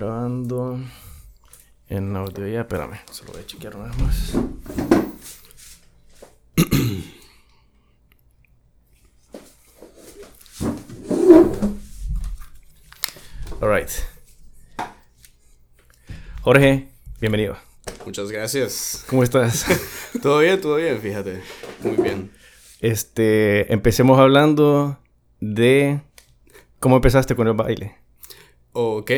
Grabando en audio ya, espérame, se lo voy a chequear una vez más. Alright. Jorge, bienvenido. Muchas gracias. ¿Cómo estás? todo bien, todo bien, fíjate. Muy bien. Este, empecemos hablando de cómo empezaste con el baile. Ok,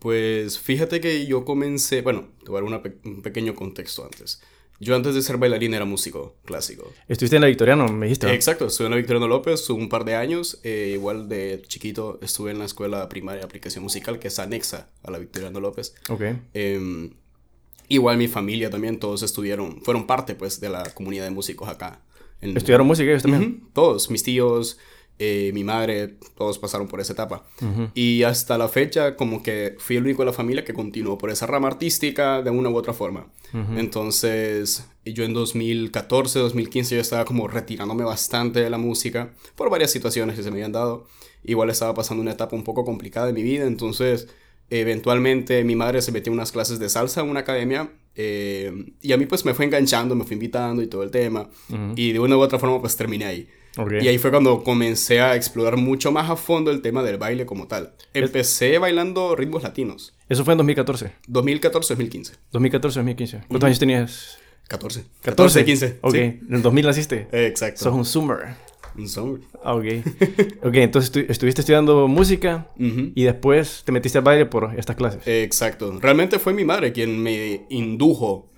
pues fíjate que yo comencé, bueno, te voy a dar un pequeño contexto antes. Yo antes de ser bailarín era músico clásico. ¿Estuviste en la Victoriano, me dijiste? exacto, estuve en la Victoriano López un par de años. Eh, igual de chiquito estuve en la escuela primaria de aplicación musical que es anexa a la Victoriano López. Ok. Em, igual mi familia también, todos estuvieron, fueron parte pues de la comunidad de músicos acá. ¿Estudiaron música ellos también? Todos, mis tíos, eh, mi madre, todos pasaron por esa etapa. Y hasta la fecha, como que fui el único de la familia que continuó por esa rama artística de una u otra forma. Entonces, yo en 2014, 2015, yo estaba como retirándome bastante de la música por varias situaciones que se me habían dado. Igual estaba pasando una etapa un poco complicada de mi vida, entonces eventualmente mi madre se metió en unas clases de salsa en una academia eh, y a mí pues me fue enganchando, me fue invitando y todo el tema. Y de una u otra forma pues terminé ahí. Y ahí fue cuando comencé a explorar mucho más a fondo el tema del baile como tal. Empecé bailando ritmos latinos. ¿Eso fue en 2014? 2014-2015. 2014-2015. ¿Cuántos años tenías? 14. 14, 15. Ok, en el 2000 naciste. Exacto. Sos un summer. Un summer. Ah, ok. ok, entonces estuviste estudiando música y después te metiste al baile por estas clases. Exacto. Realmente fue mi madre quien me indujo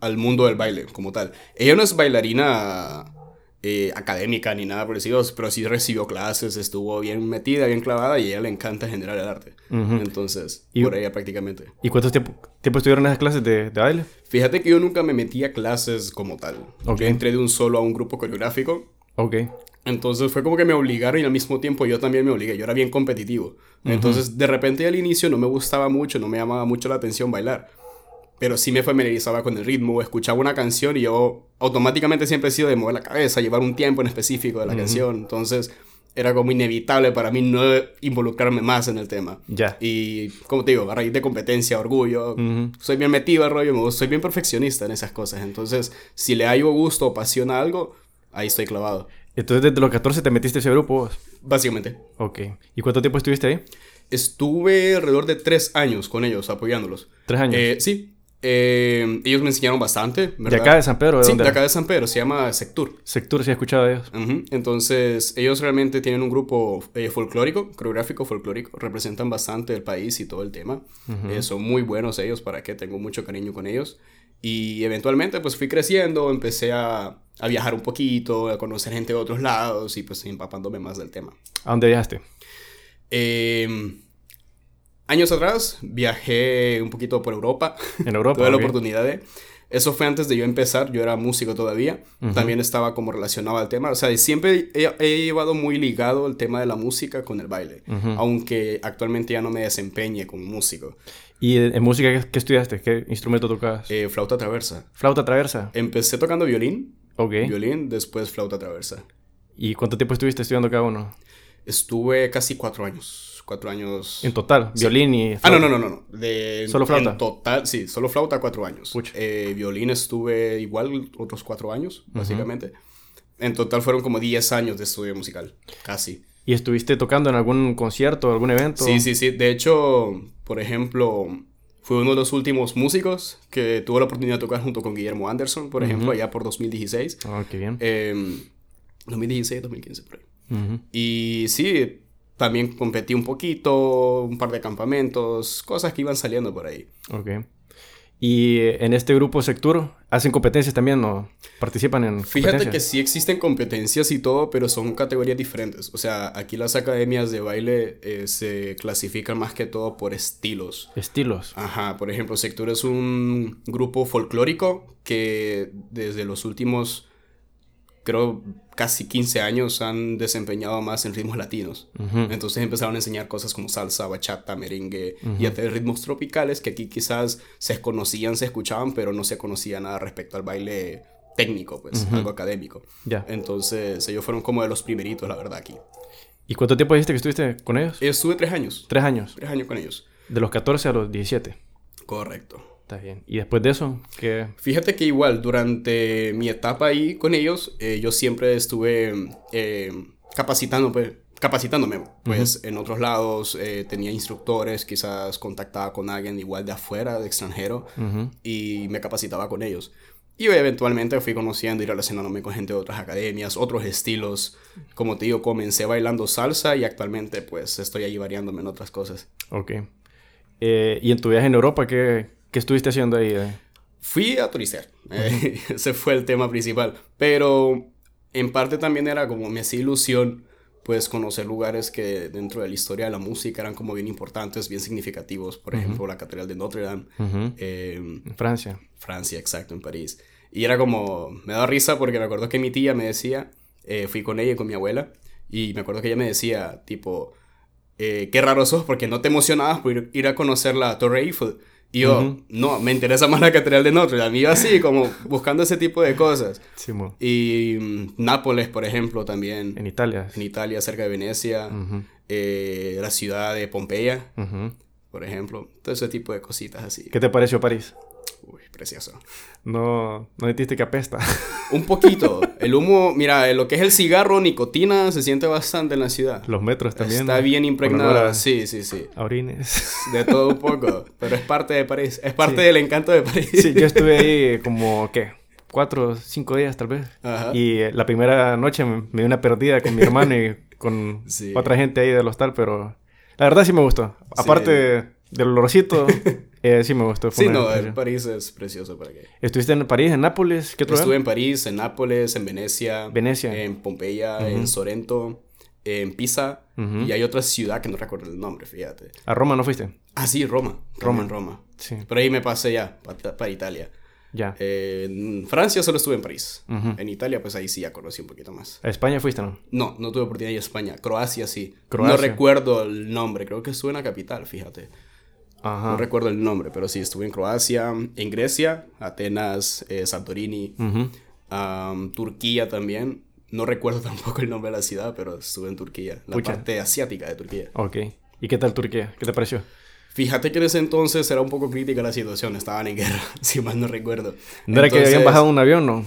al mundo del baile como tal. Ella no es bailarina eh, académica ni nada por el pero sí recibió clases, estuvo bien metida, bien clavada y a ella le encanta generar el arte. Entonces, por ella prácticamente. ¿Y cuánto tiempo, tiempo estuvieron esas clases de, de, baile? Fíjate que yo nunca me metí a clases como tal. Okay. Yo entré de un solo a un grupo coreográfico. Ok. Entonces fue como que me obligaron y al mismo tiempo yo también me obligué. Yo era bien competitivo. Entonces, de repente al inicio no me gustaba mucho, no me llamaba mucho la atención bailar pero sí me familiarizaba con el ritmo, escuchaba una canción y yo automáticamente siempre he sido de mover la cabeza, llevar un tiempo en específico de la canción, entonces era como inevitable para mí no involucrarme más en el tema. Ya. Y como te digo, a raíz de competencia, orgullo, soy bien metido al rollo, soy bien perfeccionista en esas cosas, entonces si le hallo gusto o pasión a algo, ahí estoy clavado. Entonces desde los 14 te metiste a ese grupo Básicamente. Ok. ¿Y cuánto tiempo estuviste ahí? Estuve alrededor de tres años con ellos, apoyándolos. ¿Tres años? Eh, sí, eh, ellos me enseñaron bastante, ¿verdad? ¿De acá de San Pedro? ¿de sí, de acá de San Pedro, se llama Sectur. Sectur, sí he escuchado de ellos. Entonces, ellos realmente tienen un grupo eh, folclórico, coreográfico folclórico, representan bastante el país y todo el tema. Eh, son muy buenos ellos, para que tengo mucho cariño con ellos. Y eventualmente, pues fui creciendo, empecé a, a, viajar un poquito, a conocer gente de otros lados y pues empapándome más del tema. ¿A dónde viajaste? Eh Años atrás viajé un poquito por Europa. En Europa. Tuve la oportunidad de. Eso fue antes de yo empezar, yo era músico todavía, también estaba como relacionado al tema, o sea, siempre he, llevado muy ligado el tema de la música con el baile, aunque actualmente ya no me desempeñe como músico. ¿Y en música qué, estudiaste? ¿Qué instrumento tocabas? Eh, flauta traversa. ¿Flauta traversa? Empecé tocando violín. Ok. Violín, después flauta traversa. ¿Y cuánto tiempo estuviste estudiando cada uno? Estuve casi cuatro años cuatro años. En total, violín y. Ah, no, no, no, no. De, ¿Solo flauta? En total, sí, solo flauta cuatro años. Eh, violín estuve igual otros cuatro años, básicamente. En total fueron como diez años de estudio musical, casi. ¿Y estuviste tocando en algún concierto, algún evento? Sí, sí, sí. De hecho, por ejemplo, fue uno de los últimos músicos que tuvo la oportunidad de tocar junto con Guillermo Anderson, por ejemplo, allá por 2016. Ah, qué bien. 2016, 2015, por ahí. Y sí, también competí un poquito, un par de campamentos, cosas que iban saliendo por ahí. Ok. ¿Y en este grupo Sectur hacen competencias también o participan en Fíjate que sí existen competencias y todo, pero son categorías diferentes. O sea, aquí las academias de baile eh, se clasifican más que todo por estilos. Estilos. Ajá, por ejemplo, Sectur es un grupo folclórico que desde los últimos creo, casi 15 años han desempeñado más en ritmos latinos. Entonces empezaron a enseñar cosas como salsa, bachata, merengue y hasta ritmos tropicales que aquí quizás se conocían, se escuchaban, pero no se conocía nada respecto al baile técnico, pues, algo académico. Ya. Entonces ellos fueron como de los primeritos, la verdad, aquí. ¿Y cuánto tiempo dijiste que estuviste con ellos? Estuve tres años. ¿Tres años? Tres años con ellos. De los 14 a los 17. Correcto. Está bien. ¿Y después de eso? ¿qué? Fíjate que igual, durante mi etapa ahí con ellos, eh, yo siempre estuve eh, capacitando, pues, capacitándome, pues, en otros lados. eh, tenía instructores, quizás contactaba con alguien igual de afuera, de extranjero, Ujú. y me capacitaba con ellos. Y eventualmente fui conociendo y relacionándome con gente de otras academias, otros estilos. Como te digo, comencé bailando salsa y actualmente pues estoy ahí variándome en otras cosas. Ok. Eh, ¿Y en tu viaje en Europa qué, qué estuviste haciendo ahí? eh? Fui a turistear, eh, ese fue el tema principal, pero en parte también era como me hacía ilusión pues conocer lugares que dentro de la historia de la música eran como bien importantes, bien significativos, por ejemplo la Catedral de Notre Dame, Ujú. eh, En Francia. Francia, exacto, en París. Y era como, me daba risa porque me acuerdo que mi tía me decía, eh, fui con ella y con mi abuela, y me acuerdo que ella me decía, tipo, eh, qué raro sos porque no te emocionabas por ir, ir a conocer la Torre Eiffel. Y yo, no, me interesa más la Catedral de Notre Dame. Y yo así, como buscando ese tipo de cosas. Simón. Y mm, Nápoles, por ejemplo, también. En Italia. En Italia, cerca de Venecia. Eh, la ciudad de Pompeya, por ejemplo. Todo ese tipo de cositas así. ¿Qué te pareció París? Precioso. No, no sentiste que apesta. Un poquito. El humo, mira, lo que es el cigarro, nicotina, se siente bastante en la ciudad. Los metros también. Está bien impregnada. Sí, sí, sí. a orines. De todo un poco. Pero es parte de París. Es parte Sí. del encanto de París. Sí, yo estuve ahí como, ¿qué? Cuatro, cinco días tal vez. Ajá. Y eh, la primera noche me, me di una perdida con mi hermano y con Sí. otra gente ahí del hostal, pero la verdad sí me gustó. Aparte del olorcito, eh, sí me gustó. Fue Sí, no, el París es precioso para qué. ¿Estuviste en París, en Nápoles? ¿Qué otro Estuve lugar? en París, en Nápoles, en Venecia. Venecia. En Pompeya, en Sorrento, en Pisa. Y hay otra ciudad que no recuerdo el nombre, fíjate. ¿A Roma no fuiste? Ah, sí, Roma. Roma. Roma. Roma. Sí, Por ahí me pasé ya, para, para Italia. ya. Eh, en Francia solo estuve en París. En Italia, pues ahí sí ya conocí un poquito más. ¿A España fuiste no? No, no tuve oportunidad de ir a España. Croacia sí. Croacia. No recuerdo el nombre. Creo que estuve en la capital, fíjate. Ajá. No recuerdo el nombre, pero sí, estuve en Croacia, en Grecia, Atenas, eh, Santorini, Ujú. am, Turquía también. No recuerdo tampoco el nombre de la ciudad, pero estuve en Turquía, la Pucha. parte asiática de Turquía. Ok. ¿Y qué tal Turquía? ¿Qué te pareció? Fíjate que en ese entonces era un poco crítica la situación, estaban en guerra, si mal no recuerdo. ¿No era que habían bajado un avión, no?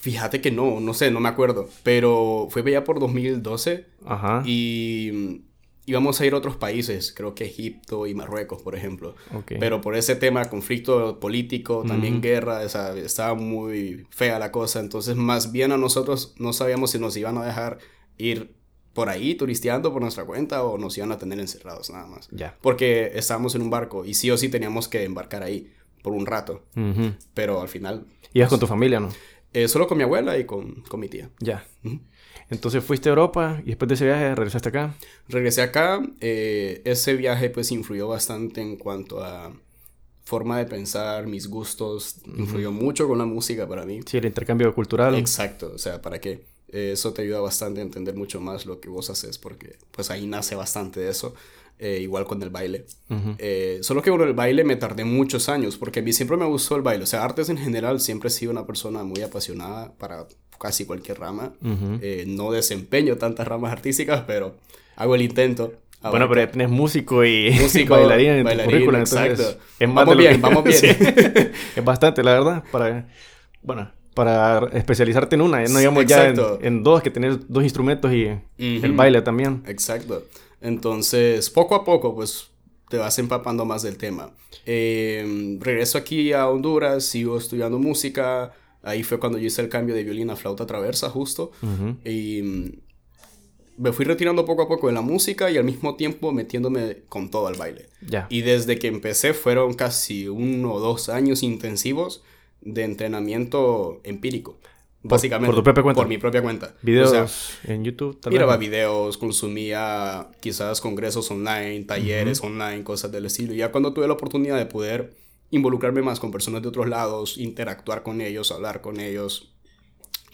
Fíjate que no, no sé, no me acuerdo, pero fue ya por 2012 Ajá. y mm, íbamos a ir a otros países, creo que Egipto y Marruecos, por ejemplo. Ok. Pero por ese tema, conflicto político, también guerra, o sea, estaba muy fea la cosa. Entonces, más bien a nosotros no sabíamos si nos iban a dejar ir por ahí turisteando por nuestra cuenta o nos iban a tener encerrados nada más. Ya. Porque estábamos en un barco y sí o sí teníamos que embarcar ahí por un rato. Pero al final, Ibas con tu familia, ¿no? eh, solo con mi abuela y con, con mi tía. Ya. Ujú. Entonces fuiste a Europa y después de ese viaje regresaste acá. Regresé acá, eh, ese viaje pues influyó bastante en cuanto a forma de pensar, mis gustos, influyó mucho con la música para mí. Sí, el intercambio cultural. Exacto, o sea, ¿para qué? Eh, eso te ayuda bastante a entender mucho más lo que vos haces porque pues ahí nace bastante de eso, eh, igual con el baile. Ujú. Eh, solo que con el baile me tardé muchos años porque a mí siempre me gustó el baile, o sea, artes en general siempre he sido una persona muy apasionada para casi cualquier rama. Ujú. Eh, no desempeño tantas ramas artísticas, pero hago el intento. Bueno, pero ya tenés músico y Músico, bailarín en tu bailarín, currículum, entonces exacto. es más Vamos bien, que- vamos bien. Sí. es bastante, la verdad, para bueno, para especializarte en una, no digamos ya en, en dos, que tenés dos instrumentos y el Ujú. baile también. Exacto. Entonces, poco a poco, pues te vas empapando más del tema. Eh, regreso aquí a Honduras, sigo estudiando música. Ahí fue cuando yo hice el cambio de violín a flauta traversa, justo. Y mm, me fui retirando poco a poco de la música y al mismo tiempo metiéndome con todo al baile. Ya. Y desde que empecé fueron casi uno o dos años intensivos de entrenamiento empírico. Básicamente. por tu propia cuenta. Por mi propia cuenta. Videos O sea, en YouTube, tal miraba videos, consumía quizás congresos online, talleres online, cosas del estilo. Y ya cuando tuve la oportunidad de poder involucrarme más con personas de otros lados, interactuar con ellos, hablar con ellos,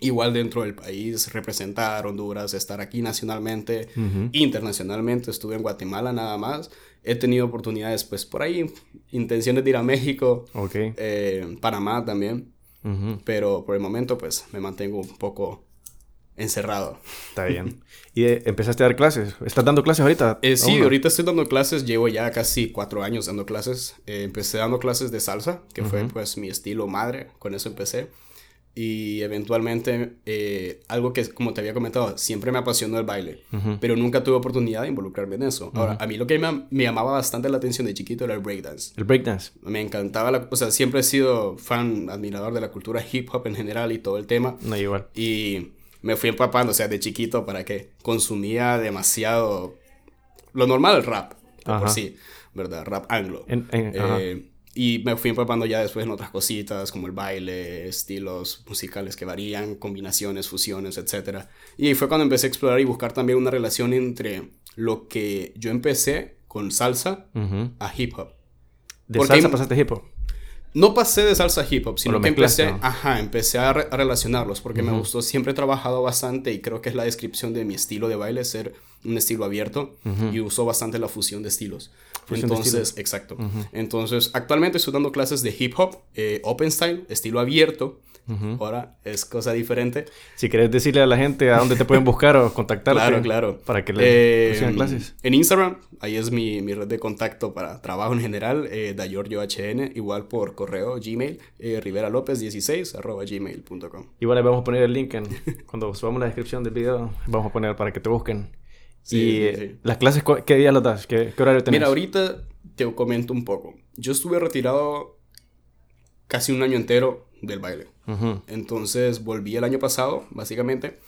igual dentro del país, representar Honduras, estar aquí nacionalmente, internacionalmente, estuve en Guatemala nada más. He tenido oportunidades, pues por ahí, intenciones de ir a México, eh, Panamá también, pero por el momento, pues me mantengo un poco encerrado. Está bien. ¿Y eh, empezaste a dar clases? ¿Estás dando clases ahorita? Eh, sí, ahorita estoy dando clases. Llevo ya casi cuatro años dando clases. Eh, empecé dando clases de salsa, que fue pues mi estilo madre. Con eso empecé. Y eventualmente, algo que, como te había comentado, siempre me apasionó el baile. Pero nunca tuve oportunidad de involucrarme en eso. Ahora, a mí lo que me, me, llamaba bastante la atención de chiquito era el breakdance. El breakdance. Me encantaba la... O sea, siempre he sido fan, admirador de la cultura hip hop en general y todo el tema. No, igual. Y me fui empapando, o sea, de chiquito para que consumía demasiado lo normal, el rap, por sí, ¿verdad? Rap anglo. Eh, y me fui empapando ya después en otras cositas como el baile, estilos musicales que varían, combinaciones, fusiones, etc. Y fue cuando empecé a explorar y buscar también una relación entre lo que yo empecé con salsa a hip hop. ¿De salsa pasaste hip hop? No pasé de salsa hip hop, sino que empecé, ajá, empecé a, relacionarlos porque me gustó. Siempre he trabajado bastante y creo que es la descripción de mi estilo de baile, ser un estilo abierto y uso bastante la fusión de estilos. Entonces, exacto. Entonces, actualmente estoy dando clases de hip hop, eh, open style, estilo abierto, Ahora es cosa diferente. Si quieres decirle a la gente a dónde te pueden buscar o contactarte. claro, claro. Para que le eh, clases. En Instagram, ahí es mi, mi, red de contacto para trabajo en general, eh, HN, igual por correo, Gmail, eh, Rivera López 16 arroba gmail.com. Igual ahí vamos a poner el link en, cuando subamos la descripción del video, vamos a poner para que te busquen. y eh, las clases, ¿qué día las das? ¿Qué, ¿Qué, horario tenés? Mira, ahorita te comento un poco. Yo estuve retirado casi un año entero del baile. Entonces volví el año pasado, básicamente.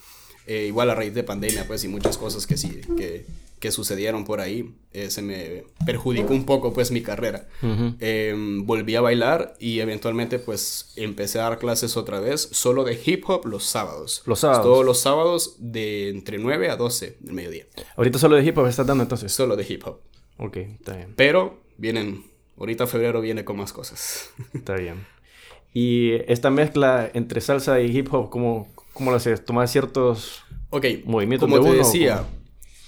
Eh, igual a raíz de pandemia, pues, y muchas cosas que sí, que, que sucedieron por ahí, eh, se me perjudicó un poco, pues, mi carrera. Em, volví a bailar y eventualmente, pues, empecé a dar clases otra vez, solo de hip hop los sábados. Los sábados. Todos los sábados de entre 9 a 12 del mediodía. Ahorita solo de hip hop estás dando entonces. Solo de hip hop. Ok, está bien. Pero vienen, ahorita febrero viene con más cosas. Está bien. Y esta mezcla entre salsa y hip hop, ¿cómo, cómo lo haces? ¿Tomas ciertos okay. movimientos como te decía,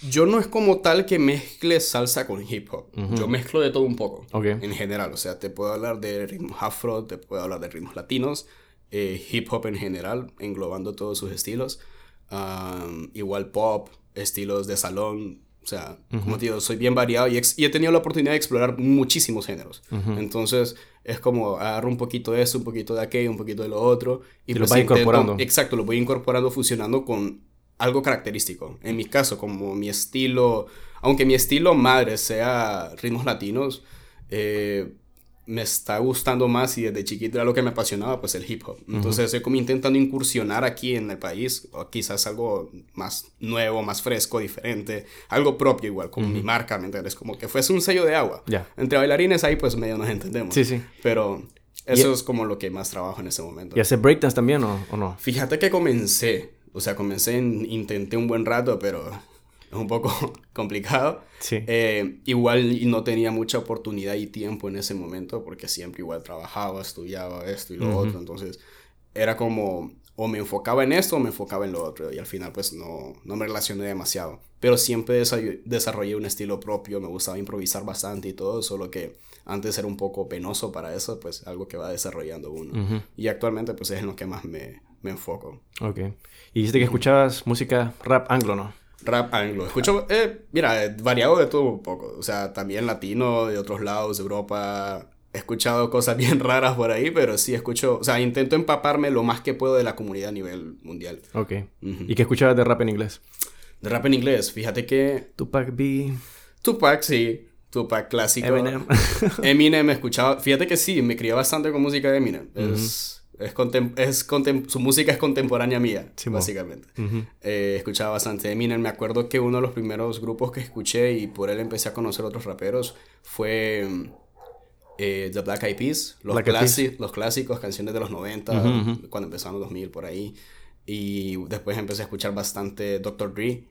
yo no es como tal que mezcle salsa con hip hop. Yo mezclo de todo un poco. En general. O sea, te puedo hablar de ritmos afro, te puedo hablar de ritmos latinos, eh, hip hop en general, englobando todos sus estilos. igual pop, estilos de salón, o sea, como te digo, soy bien variado y, he tenido la oportunidad de explorar muchísimos géneros. Entonces, es como agarro un poquito de eso, un poquito de aquello, un poquito de lo otro. Y, lo pues vas incorporando. Exacto, lo voy incorporando, fusionando con algo característico. En mi caso, como mi estilo, aunque mi estilo madre sea ritmos latinos, eh, me está gustando más y desde chiquito era lo que me apasionaba, pues el hip hop. Entonces estoy como intentando incursionar aquí en el país, o quizás algo más nuevo, más fresco, diferente, algo propio igual, como mi marca, ¿me entiendes? Como que fuese un sello de agua. Entre bailarines ahí pues medio nos entendemos. Sí, sí. Pero eso es como lo que más trabajo en ese momento. ¿Y hace breakdance también o, o no? Fíjate que comencé, o sea, comencé, intenté un buen rato, pero es un poco complicado. Sí. Eh, igual no tenía mucha oportunidad y tiempo en ese momento porque siempre igual trabajaba, estudiaba esto y lo otro. Entonces era como o me enfocaba en esto o me enfocaba en lo otro y al final pues no, no me relacioné demasiado. Pero siempre desarrollé un estilo propio, me gustaba improvisar bastante y todo, solo que antes era un poco penoso para eso, pues algo que va desarrollando uno. Y actualmente pues es en lo que más me, me enfoco. Ok. Y dijiste que escuchabas música rap anglo, ¿no? Rap anglo. Escucho, eh, mira, eh, variado de todo un poco. O sea, también latino, de otros lados, de Europa. He escuchado cosas bien raras por ahí, pero sí escucho, o sea, intento empaparme lo más que puedo de la comunidad a nivel mundial. Ok. ¿Y qué escuchabas de rap en inglés? De rap en inglés, fíjate que... Tupac B. Tupac, sí. Tupac clásico. Eminem. Eminem escuchaba, fíjate que sí, me crié bastante con música de Eminem. Es es, es su música es contemporánea mía, básicamente. Eh, escuchaba bastante Eminem. Me acuerdo que uno de los primeros grupos que escuché y por él empecé a conocer otros raperos fue eh, The Black Eyed Peas, los, los clásicos, canciones de los 90, cuando empezaron los 2000 por ahí. Y después empecé a escuchar bastante Dr. Dre.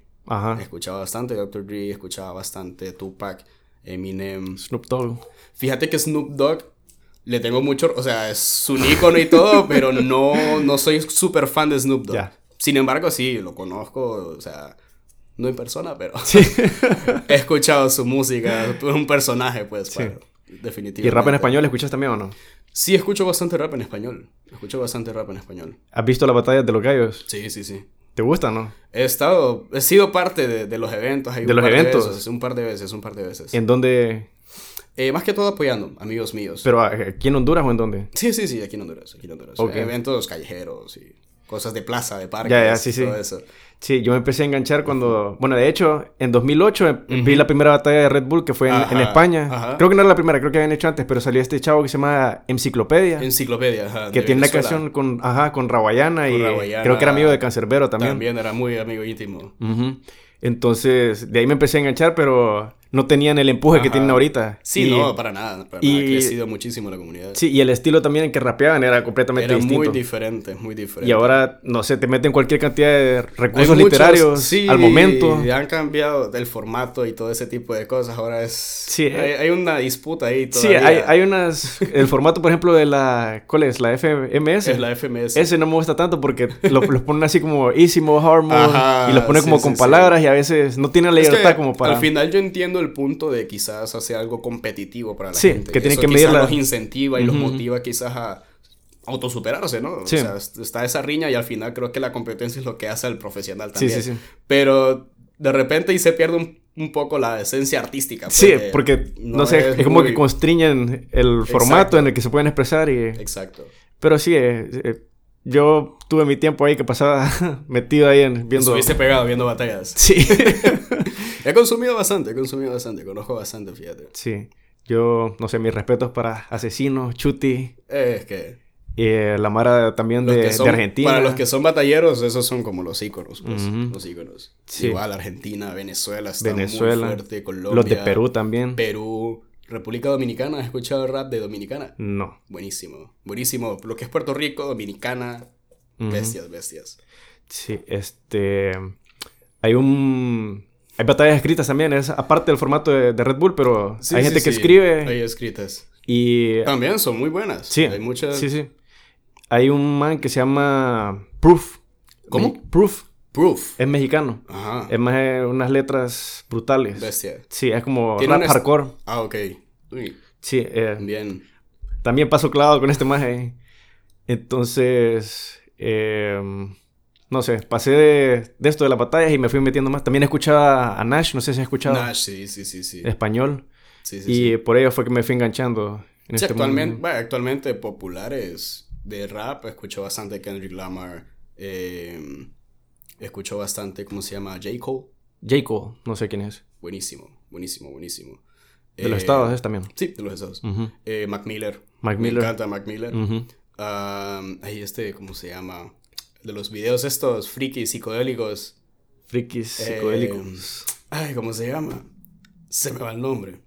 Escuchaba bastante Dr. Dre, escuchaba bastante Tupac, Eminem. Snoop Dogg. Fíjate que Snoop Dogg le tengo mucho, o sea, es un ícono y todo, pero no, no soy súper fan de Snoop Dogg. Sin embargo, sí, lo conozco, o sea, no en persona, pero sí. he escuchado su música, es un personaje, pues, definitivamente. ¿Y rap en español escuchas también o no? Sí, escucho bastante rap en español. Escucho bastante rap en español. ¿Has visto la batalla de los gallos? Sí, sí, sí. ¿Te gusta, no? He estado, he sido parte de, de los eventos. ¿De los eventos? veces, un par de veces, un par de veces. ¿En dónde? Eh, más que todo apoyando, amigos míos. ¿Pero aquí en Honduras o en dónde? Sí, sí, sí, aquí en Honduras, aquí en Honduras. Ok. Eventos callejeros y cosas de plaza, de parques, Ya, ya, sí, sí. todo eso. Sí, yo me empecé a enganchar cuando... Bueno, de hecho, en 2008 vi la primera batalla de Red Bull que fue en, en Ajá, España. ajá. Creo que no era la primera, creo que habían hecho antes, pero salió este chavo que se llama Enciclopedia. Enciclopedia, ajá, que tiene una canción con, ajá, con Rawayana Con y Rawayana. creo que era amigo de Cancerbero también. También era muy amigo íntimo. Ujú. Entonces, de ahí me empecé a enganchar, pero no tenían el empuje que tienen ahorita. Sí, Y- no, para nada. Para y- nada. Ha crecido muchísimo la comunidad. Sí, y el estilo también en que rapeaban era completamente Era distinto. muy diferente, muy diferente. y ahora, no sé, te meten cualquier cantidad de recursos muchos- literarios sí, al momento. y han cambiado el formato y todo ese tipo de cosas. Ahora es. Sí, hay, eh. hay una disputa ahí Sí, hay, hay unas... El formato, por ejemplo, de la... ¿Cuál es? La FMS. Es la FMS. Ese no me gusta tanto porque lo- los ponen así como easy mode, hard mode. Ajá, y los ponen sí, como sí, con palabras y a veces no tienen la Es que libertad como para... Al final yo entiendo el punto de quizás hacer algo competitivo para la Sí, gente. que tienen Eso que medir la- los incentiva y los motiva quizás a autosuperarse, ¿no? Sí. O sea, est- está esa riña y al final creo que la competencia es lo que hace al profesional también. sí, sí. Pero de repente y se pierde un, un poco la esencia artística. Sí, porque, no, sé, es, como muy- que constriñen el formato Exacto. en el que se pueden expresar y... Exacto. Pero sí, eh, eh, yo tuve mi tiempo ahí que pasaba metido ahí en, viendo... Estuviste pegado viendo batallas. Sí, He consumido bastante, he consumido bastante, conozco bastante, fíjate. sí. Yo, no sé, mis respetos para Asesinos, Chuti, Es que y eh, la Mara también de, que son- de Argentina. Para los que son batalleros, esos son como los íconos, pues, los íconos. Sí. Igual Argentina, Venezuela está Venezuela, muy fuerte, Colombia. Los de Perú también. Perú, República Dominicana, ¿has escuchado rap de Dominicana? no. Buenísimo, buenísimo. Lo que es Puerto Rico, Dominicana, bestias, bestias. Sí, este... Hay un... Hay batallas escritas también, es aparte del formato de, de Red Bull, pero Sí, hay sí, gente que sí, escribe Hay escritas. y... También son muy buenas. Sí, Hay muchas. sí, sí. Hay un man que se llama Proof. ¿Cómo? Me- Proof. Proof. Es mexicano. Ajá. Es más eh, unas letras brutales. Bestia. Sí, es como rap est- hardcore. Ah, ok. Uy, Sí, eh, bien. también paso clavado con este maje. Entonces, eh, no sé, pasé de, de esto de las batallas y me fui metiendo más. También escuchaba a Nash, no sé si has escuchado Nash, sí, sí, sí, sí. español. Sí, sí, y sí. por ello fue que me fui enganchando en Sí, este actualmente, bueno, actualmente populares de rap, escucho bastante Kendrick Lamar, eh, escucho bastante, ¿cómo se llama? J. Cole, J. Cole, no sé quién es. buenísimo, buenísimo, buenísimo. De los Eh, estados es también. Sí, de los estados. Eh, Mac Miller, Mac me Miller. encanta Mac Miller. Um, ahí este, ¿cómo se llama? De los videos estos frikis psicodélicos. Frikis Eh, psicodélicos. Ay, ¿cómo se llama? Se me va el nombre.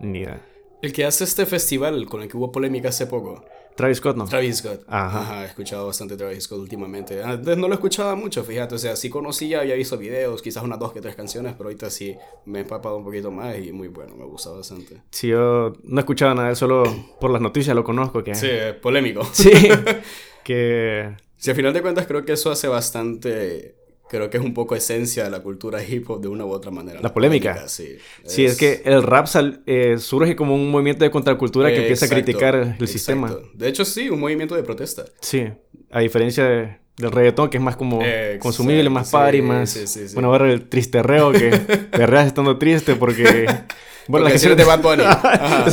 Ni idea. El que hace este festival con el que hubo polémica hace poco. Travis Scott, ¿no? Travis Scott. Ajá. Ajá. he escuchado bastante Travis Scott últimamente. Antes no lo escuchaba mucho, fíjate. O sea, sí conocía, había visto videos, quizás unas dos que tres canciones, pero ahorita sí me he empapado un poquito más y muy bueno, me gusta bastante. Sí, yo no he escuchado nada, solo por las noticias lo conozco. Que... Sí, eh, polémico. Sí. que... Sí, al final de cuentas creo que eso hace bastante... Creo que es un poco esencia de la cultura hip hop de una u otra manera. La polémica. sí. Sí, es que el rap sal- eh, surge como un movimiento de contracultura que empieza a criticar el exacto. sistema. De hecho, sí, un movimiento de protesta. Sí, a diferencia de- del reggaetón, que es más como Exacto, consumible, más party, más... sí, sí, sí. Bueno, ahora el tristerreo, que perreas estando triste porque... Bueno, Porque las si canciones de Bad Bunny. Ajá.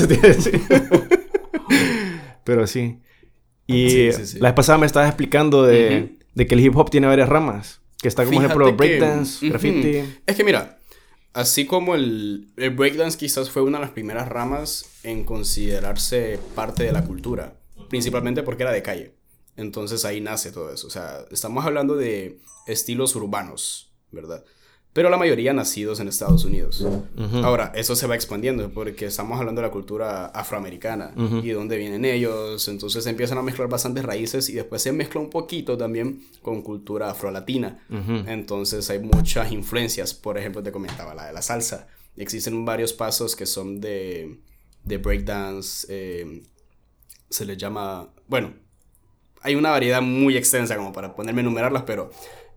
Pero sí. Y Sí, sí, sí. la vez pasada me estabas explicando de, de que el hip hop tiene varias ramas. Que está como ejemplo que- breakdance, graffiti. Es que mira, así como el, el breakdance quizás fue una de las primeras ramas en considerarse parte de la cultura, principalmente porque era de calle. Entonces ahí nace todo eso. O sea, estamos hablando de estilos urbanos, ¿verdad? Pero la mayoría nacidos en Estados Unidos. Ujú. Ahora, eso se va expandiendo porque estamos hablando de la cultura afroamericana Ujú. y de dónde vienen ellos. Entonces se empiezan a mezclar bastantes raíces y después se mezcla un poquito también con cultura afrolatina. Ujú. Entonces hay muchas influencias. Por ejemplo, te comentaba la de la salsa. Existen varios pasos que son de, de breakdance. eh, se les llama. Bueno, hay una variedad muy extensa como para ponerme a enumerarlas, pero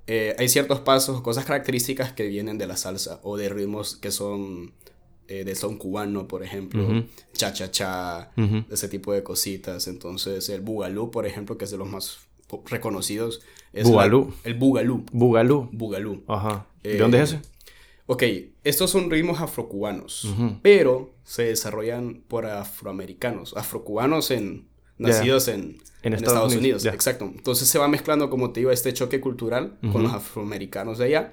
eh, hay ciertos pasos, cosas características que vienen de la salsa o de ritmos que son eh, de son cubano, por ejemplo, Ujú. cha cha cha, Ujú. ese tipo de cositas. Entonces, el bugalú, por ejemplo, que es de los más reconocidos. Es Bugalú. el Bugalú. Bugalú. Bugalú. Ajá. ¿De Eh, dónde es ese? Ok, estos son ritmos afrocubanos, pero se desarrollan por afroamericanos, afrocubanos en, Nacidos en, En en Estados Estados, Unidos. Exacto. Entonces se va mezclando, como te digo, este choque cultural con los afroamericanos de allá.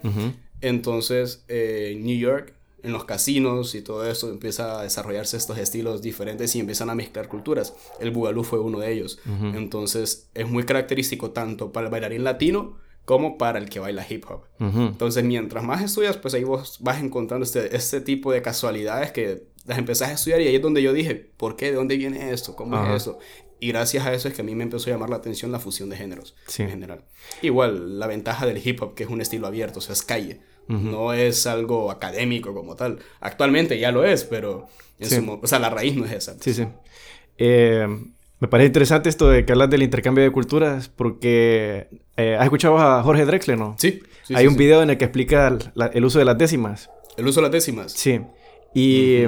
Entonces, eh, en New York, en los casinos y todo eso, empieza a desarrollarse estos estilos diferentes y empiezan a mezclar culturas. El Bugalú fue uno de ellos. Entonces, es muy característico tanto para el bailarín latino como para el que baila hip hop. Entonces, mientras más estudias, pues ahí vos vas encontrando este, este tipo de casualidades que las empezás a estudiar y ahí es donde yo dije, ¿por qué? ¿De dónde viene esto? ¿Cómo Ajá. es eso? Y gracias a eso es que a mí me empezó a llamar la atención la fusión de géneros Sí. en general. Igual, la ventaja del hip hop, que es un estilo abierto, o sea, es calle. No es algo académico como tal. Actualmente ya lo es, pero... en Sí. su mo- o sea, la raíz no es esa. Sí, sí. Eh, me parece interesante esto de que hablas del intercambio de culturas porque eh, has escuchado a Jorge Drexler, ¿no? Sí. sí, Hay sí, un video en el que explica el, la- el uso de las décimas. El uso de las décimas. Sí. Y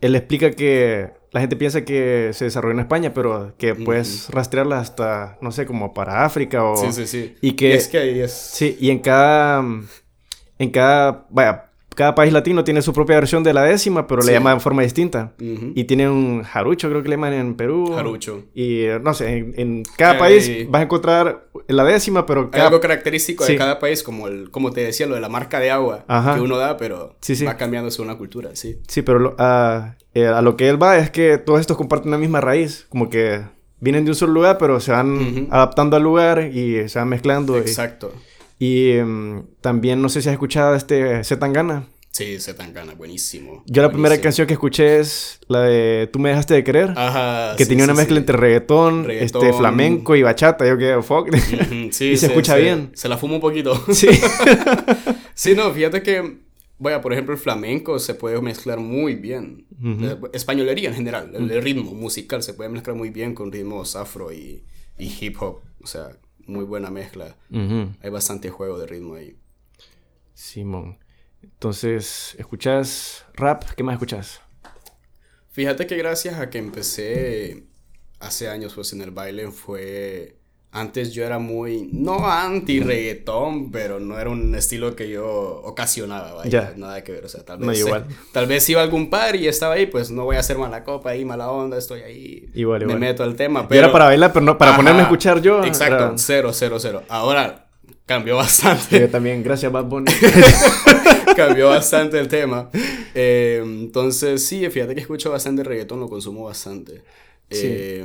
él explica que la gente piensa que se desarrolló en España, pero que puedes rastrearla hasta, no sé, como para África o... Sí, sí, sí. Y que... es que ahí es... Sí, y en cada... En cada... Vaya, cada país latino tiene su propia versión de la décima, pero Sí. le llaman de forma distinta. Y tienen un jarucho, creo que le llaman en Perú. Jarucho. Y no sé, en, en cada Eh, país vas a encontrar la décima, pero Hay algo característico Sí. de cada país, como el, como te decía, lo de la marca de agua Ajá. que uno da, pero Sí, sí. va cambiando según la cultura, sí. Sí, pero lo- a, eh, a lo que él va es que todos estos comparten la misma raíz. Como que vienen de un solo lugar, pero se van adaptando al lugar y se van mezclando. Exacto. Y, em, también no sé si has escuchado este Zetangana. Sí, se tan gana, buenísimo. Yo la primera canción que escuché es la de Tú me dejaste de querer. Ajá, que sí, tenía sí, una mezcla sí. entre reggaetón, Reggaetón. este flamenco y bachata. Yo que fuck. Y se escucha bien. Se la fuma un poquito. sí. sí, no, fíjate que, vaya, por ejemplo, el flamenco se puede mezclar muy bien. Eh, Españolería en general, el, el ritmo musical se puede mezclar muy bien con ritmos afro y, y hip hop. O sea, muy buena mezcla. Hay bastante juego de ritmo ahí. Simón. Entonces, ¿escuchas rap? ¿Qué más escuchas? Fíjate que gracias a que empecé hace años pues en el baile fue... Antes yo era muy, no anti reggaetón, pero no era un estilo que yo ocasionaba, vaya, Ya. nada que ver, o sea, tal No, vez, igual. tal vez iba a algún par y estaba ahí, pues no voy a hacer mala copa ahí, mala onda, estoy ahí, Igual, me meto al tema, Yo era para bailar, pero no para Ajá, ponerme a escuchar yo. Exacto, era- cero, cero, cero. Ahora cambió bastante. Yo también, gracias Bad Bunny. cambió bastante el tema. Eh, entonces, sí, fíjate que escucho bastante reggaetón, lo consumo bastante. Eh,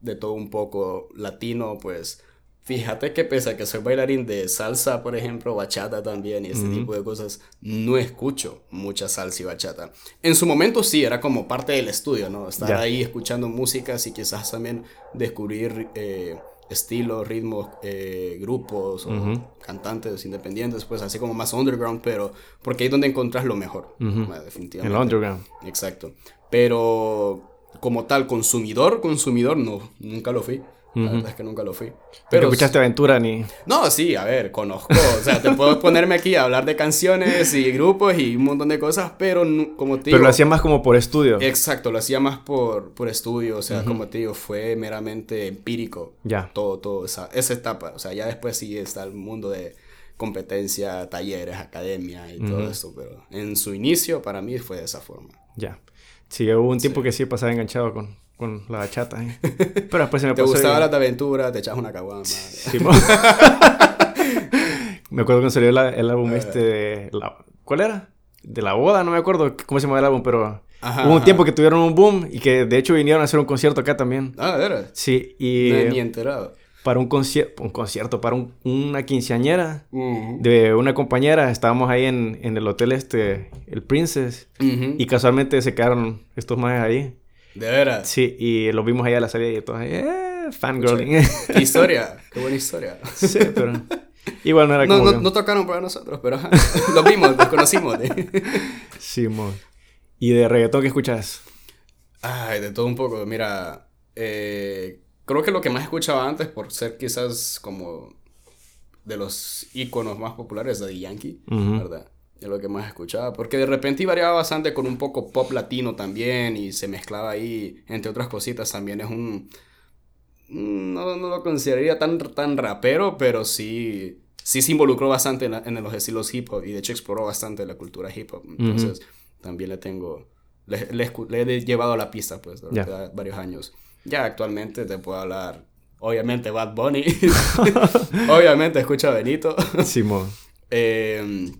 De todo un poco latino, pues. Fíjate que pese a que soy bailarín de salsa, por ejemplo, bachata también y este tipo de cosas, no escucho mucha salsa y bachata. En su momento sí, era como parte del estudio, ¿no? Estar ahí escuchando músicas y quizás también descubrir eh, estilos, ritmos, eh, grupos o cantantes independientes, pues así como más underground, pero porque ahí es donde encontrás lo mejor, Ujú. eh, definitivamente. En el underground. Exacto. Pero como tal, consumidor, consumidor, no, nunca lo fui. La verdad es que nunca lo fui. Pero Pero escuchaste Aventura ni... no, sí, a ver, conozco. O sea, te puedo ponerme aquí a hablar de canciones y grupos y un montón de cosas, pero como te Pero digo. lo hacía más como por estudio. Exacto, lo hacía más por, por estudio. O sea, como te digo, fue meramente empírico. Ya. Todo, todo, esa, esa etapa. O sea, ya después sí está el mundo de competencia, talleres, academia y todo esto. Pero en su inicio, para mí fue de esa forma. Ya. Sí, hubo un tiempo que sí pasaba enganchado con, con la bachata. ¿eh? Pero después se me Te pasó. gustaba y- la aventura, te echas una caguama. Sí, me acuerdo cuando salió la- el álbum este de... la- ¿Cuál era? De la boda, no me acuerdo cómo se llama el álbum, pero... Ajá, hubo un ajá. tiempo que tuvieron un boom y que de hecho vinieron a hacer un concierto acá también. Ah, ¿de veras? Sí, y No, ni enterado. Para un, concierto, un concierto, para un- una quinceañera de una compañera, estábamos ahí en, en el hotel este, el Princess, y casualmente se quedaron estos más ahí. De veras. Sí, y los vimos ahí a la salida y todos ahí, eh, fangirling. Qué historia. Qué buena historia. sí, pero igual no era No, como no, que- no tocaron para nosotros, pero ajá. Los vimos, los conocimos. Sí, mo. ¿Y de reggaetón qué escuchas? Ay, de todo un poco. Mira, eh, creo que lo que más escuchaba antes, por ser quizás como de los íconos más populares de The Yankee, Ujú. ¿verdad? Es lo que más escuchaba. Porque de repente variaba bastante con un poco pop latino también y se mezclaba ahí, entre otras cositas, también es un... mm, no, no lo consideraría tan, tan rapero, pero sí, sí se involucró bastante en, los estilos hip hop y de hecho exploró bastante la cultura hip hop. Entonces, también le tengo, le, he llevado a la pista, pues, durante varios años. Ya actualmente te puedo hablar, obviamente, Bad Bunny. obviamente, escucha a Benito. Simón. eh,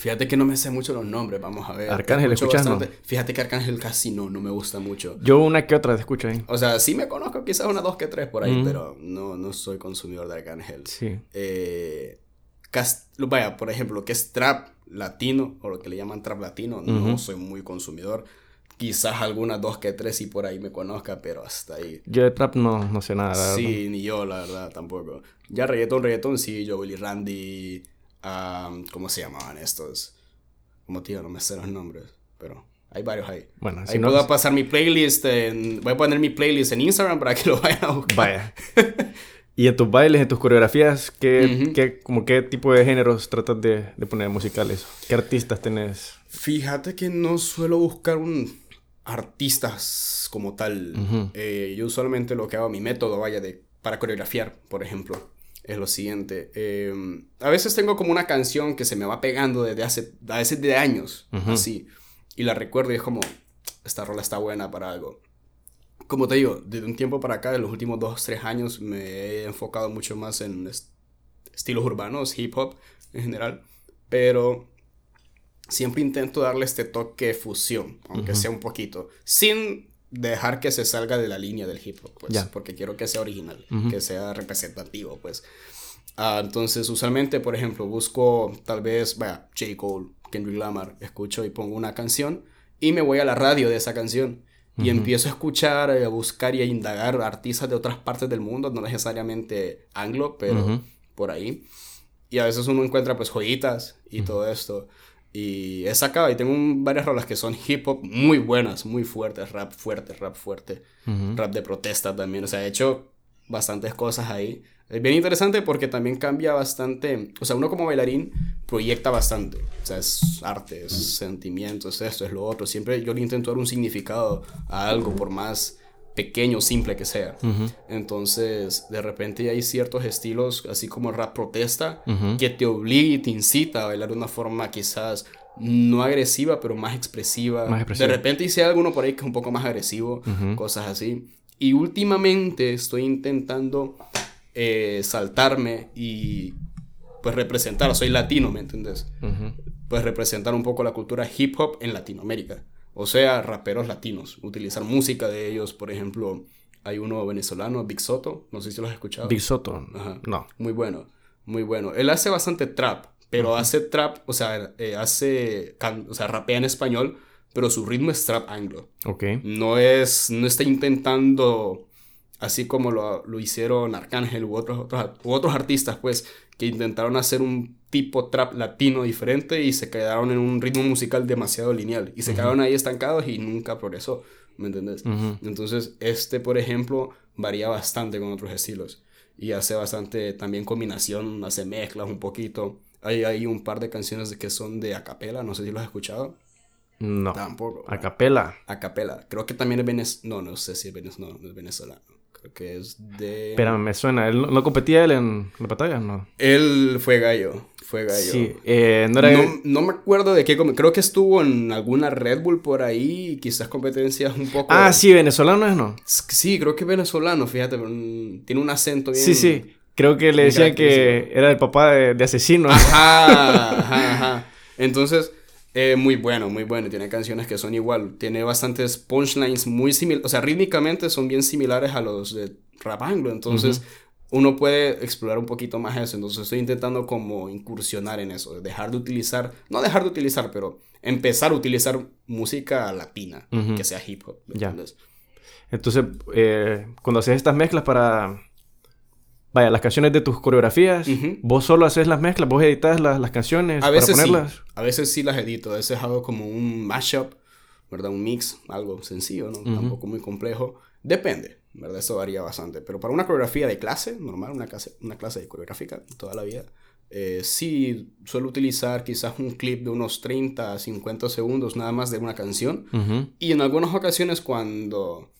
Fíjate que no me sé mucho los nombres, vamos a ver. Arcángel, ¿escuchas Fíjate que Arcángel casi no, no me gusta mucho. Yo una que otra te escucho ahí. O sea, sí me conozco quizás una, dos que tres por ahí, pero no, no soy consumidor de Arcángel. Sí. Eh, vaya, por ejemplo, que es trap latino, o lo que le llaman trap latino, no soy muy consumidor. Quizás algunas dos que tres y por ahí me conozca, pero hasta ahí. Yo de trap no, no sé nada. Sí, ni yo, la verdad, tampoco. Ya reggaetón, reggaetón, sí, yo, Willy Randy... ¿Cómo se llamaban estos? Como tío, no me sé los nombres, pero hay varios ahí. Bueno, ahí puedo pasar mi playlist, en, voy a poner mi playlist en Instagram para que lo vayan a buscar. Vaya. y en tus bailes, en tus coreografías, ¿qué, qué, como qué tipo de géneros tratas de, de, poner musicales? ¿Qué artistas tenés? Fíjate que no suelo buscar un artistas como tal. Eh, yo usualmente lo que hago, mi método, vaya, de, para coreografiar, por ejemplo es lo siguiente. Em, a veces tengo como una canción que se me va pegando desde hace, hace de años, así. Y la recuerdo y es como, esta rola está buena para algo. Como te digo, desde un tiempo para acá, de los últimos dos, tres años, me he enfocado mucho más en estilos urbanos, hip hop en general. Pero siempre intento darle este toque de fusión, aunque sea un poquito. Sin dejar que se salga de la línea del hip hop, pues, porque quiero que sea original, que sea representativo, pues. Ah, entonces, usualmente, por ejemplo, busco tal vez, vaya, J. Cole, Kendrick Lamar, escucho y pongo una canción y me voy a la radio de esa canción y empiezo a escuchar, a buscar y a indagar artistas de otras partes del mundo, no necesariamente anglo, pero por ahí. Y a veces uno encuentra pues joyitas y todo esto. Y he sacado y tengo varias rolas que son hip hop muy buenas, muy fuertes, rap fuerte, rap fuerte, rap de protesta también. O sea, he hecho bastantes cosas ahí. Es bien interesante porque también cambia bastante. O sea, uno como bailarín proyecta bastante. O sea, es arte, es sentimientos, esto, es lo otro. Siempre yo le intento dar un significado a algo, por más pequeño, simple que sea. Entonces, de repente hay ciertos estilos, así como el rap protesta, que te obliga y te incita a bailar de una forma quizás no agresiva, pero más expresiva. De repente hice alguno por ahí que es un poco más agresivo, cosas así. Y últimamente estoy intentando eh, saltarme y pues representar, soy latino, ¿me entiendes? Pues representar un poco la cultura hip hop en Latinoamérica o sea, raperos latinos, utilizar música de ellos, por ejemplo, hay uno venezolano, Big Soto, no sé si lo has escuchado. Big Soto, no. Muy bueno, muy bueno. Él hace bastante trap, pero hace trap, o sea, eh, hace, o sea, rapea en español, pero su ritmo es trap anglo. Ok. No es, no está intentando, así como lo, lo hicieron Arcángel u otros, otros, u otros artistas, pues, que intentaron hacer un tipo trap latino diferente y se quedaron en un ritmo musical demasiado lineal y se quedaron ahí estancados y nunca progresó, ¿me entiendes? Entonces, este, por ejemplo, varía bastante con otros estilos y hace bastante también combinación, hace mezclas un poquito. Hay, hay un par de canciones que son de acapela, no sé si lo has escuchado. No. Tampoco. Acapela. Acapela. Creo que también es venezolano. No, no sé si es venezolano. No, no es venezolano que es de... Espérame, me suena. ¿Él no, competía él en la batalla? No. Él fue gallo. Fue gallo. Sí. Eh, no, era... no, me acuerdo de qué... Creo que estuvo en alguna Red Bull por ahí. Quizás competencias un poco... Ah, sí. ¿Venezolano es, no? Sí, creo que es venezolano. Fíjate. Tiene un acento bien... Sí, sí. Creo que le decían que era el papá de, de asesino. Ajá, ajá, ajá. Entonces... Eh, muy bueno, muy bueno. Tiene canciones que son igual. Tiene bastantes punchlines muy similares. O sea, rítmicamente son bien similares a los de rap anglo. Entonces, uno puede explorar un poquito más eso. Entonces, estoy intentando como incursionar en eso. Dejar de utilizar, no dejar de utilizar, pero empezar a utilizar música latina, que sea hip hop. Ya. Entonces, eh, cuando haces estas mezclas para Vaya, las canciones de tus coreografías, vos solo haces las mezclas, vos editas las, las canciones a veces para ponerlas. Sí. A veces sí las edito, a veces hago como un mashup, ¿verdad? Un mix, algo sencillo, ¿no? Tampoco muy complejo. Depende, ¿verdad? Eso varía bastante. Pero para una coreografía de clase, normal, una clase, una clase de coreográfica toda la vida, eh, sí suelo utilizar quizás un clip de unos 30, 50 segundos nada más de una canción. Y en algunas ocasiones cuando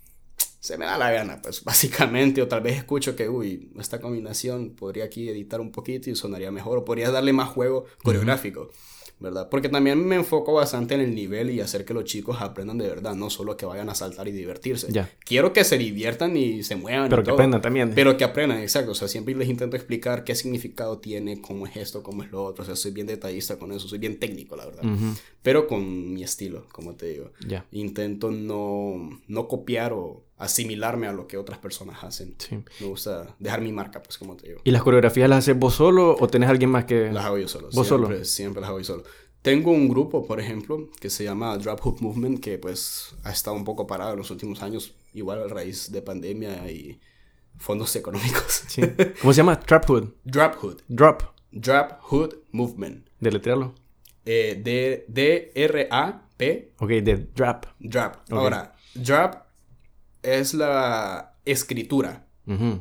se me da la gana, pues básicamente, o tal vez escucho que, uy, esta combinación podría aquí editar un poquito y sonaría mejor, o podría darle más juego coreográfico. ¿verdad? Porque también me enfoco bastante en el nivel y hacer que los chicos aprendan de verdad, no solo que vayan a saltar y divertirse. Quiero que se diviertan y se muevan. Pero que aprendan también. Pero que aprendan, exacto. O sea, siempre les intento explicar qué significado tiene, cómo es esto, cómo es lo otro. O sea, soy bien detallista con eso, soy bien técnico, la verdad. Pero con mi estilo, como te digo. Intento no, no copiar o asimilarme a lo que otras personas hacen. Me gusta dejar mi marca, pues como te digo. ¿Y las coreografías las haces vos solo o tenés alguien más que...? Las hago yo solo. ¿Vos siempre, solo? Siempre las hago yo solo. Tengo un grupo, por ejemplo, que se llama Drop Hoop Movement, que pues ha estado un poco parado en los últimos años, igual a raíz de pandemia y fondos económicos. Sí. ¿Cómo se llama? Trap Hood. Drop Hood. Drop. Drop Hood Movement. Deletrearlo. Eh, D-R-A-P. Ok, de Drop. Drop. Ahora, Drop es la escritura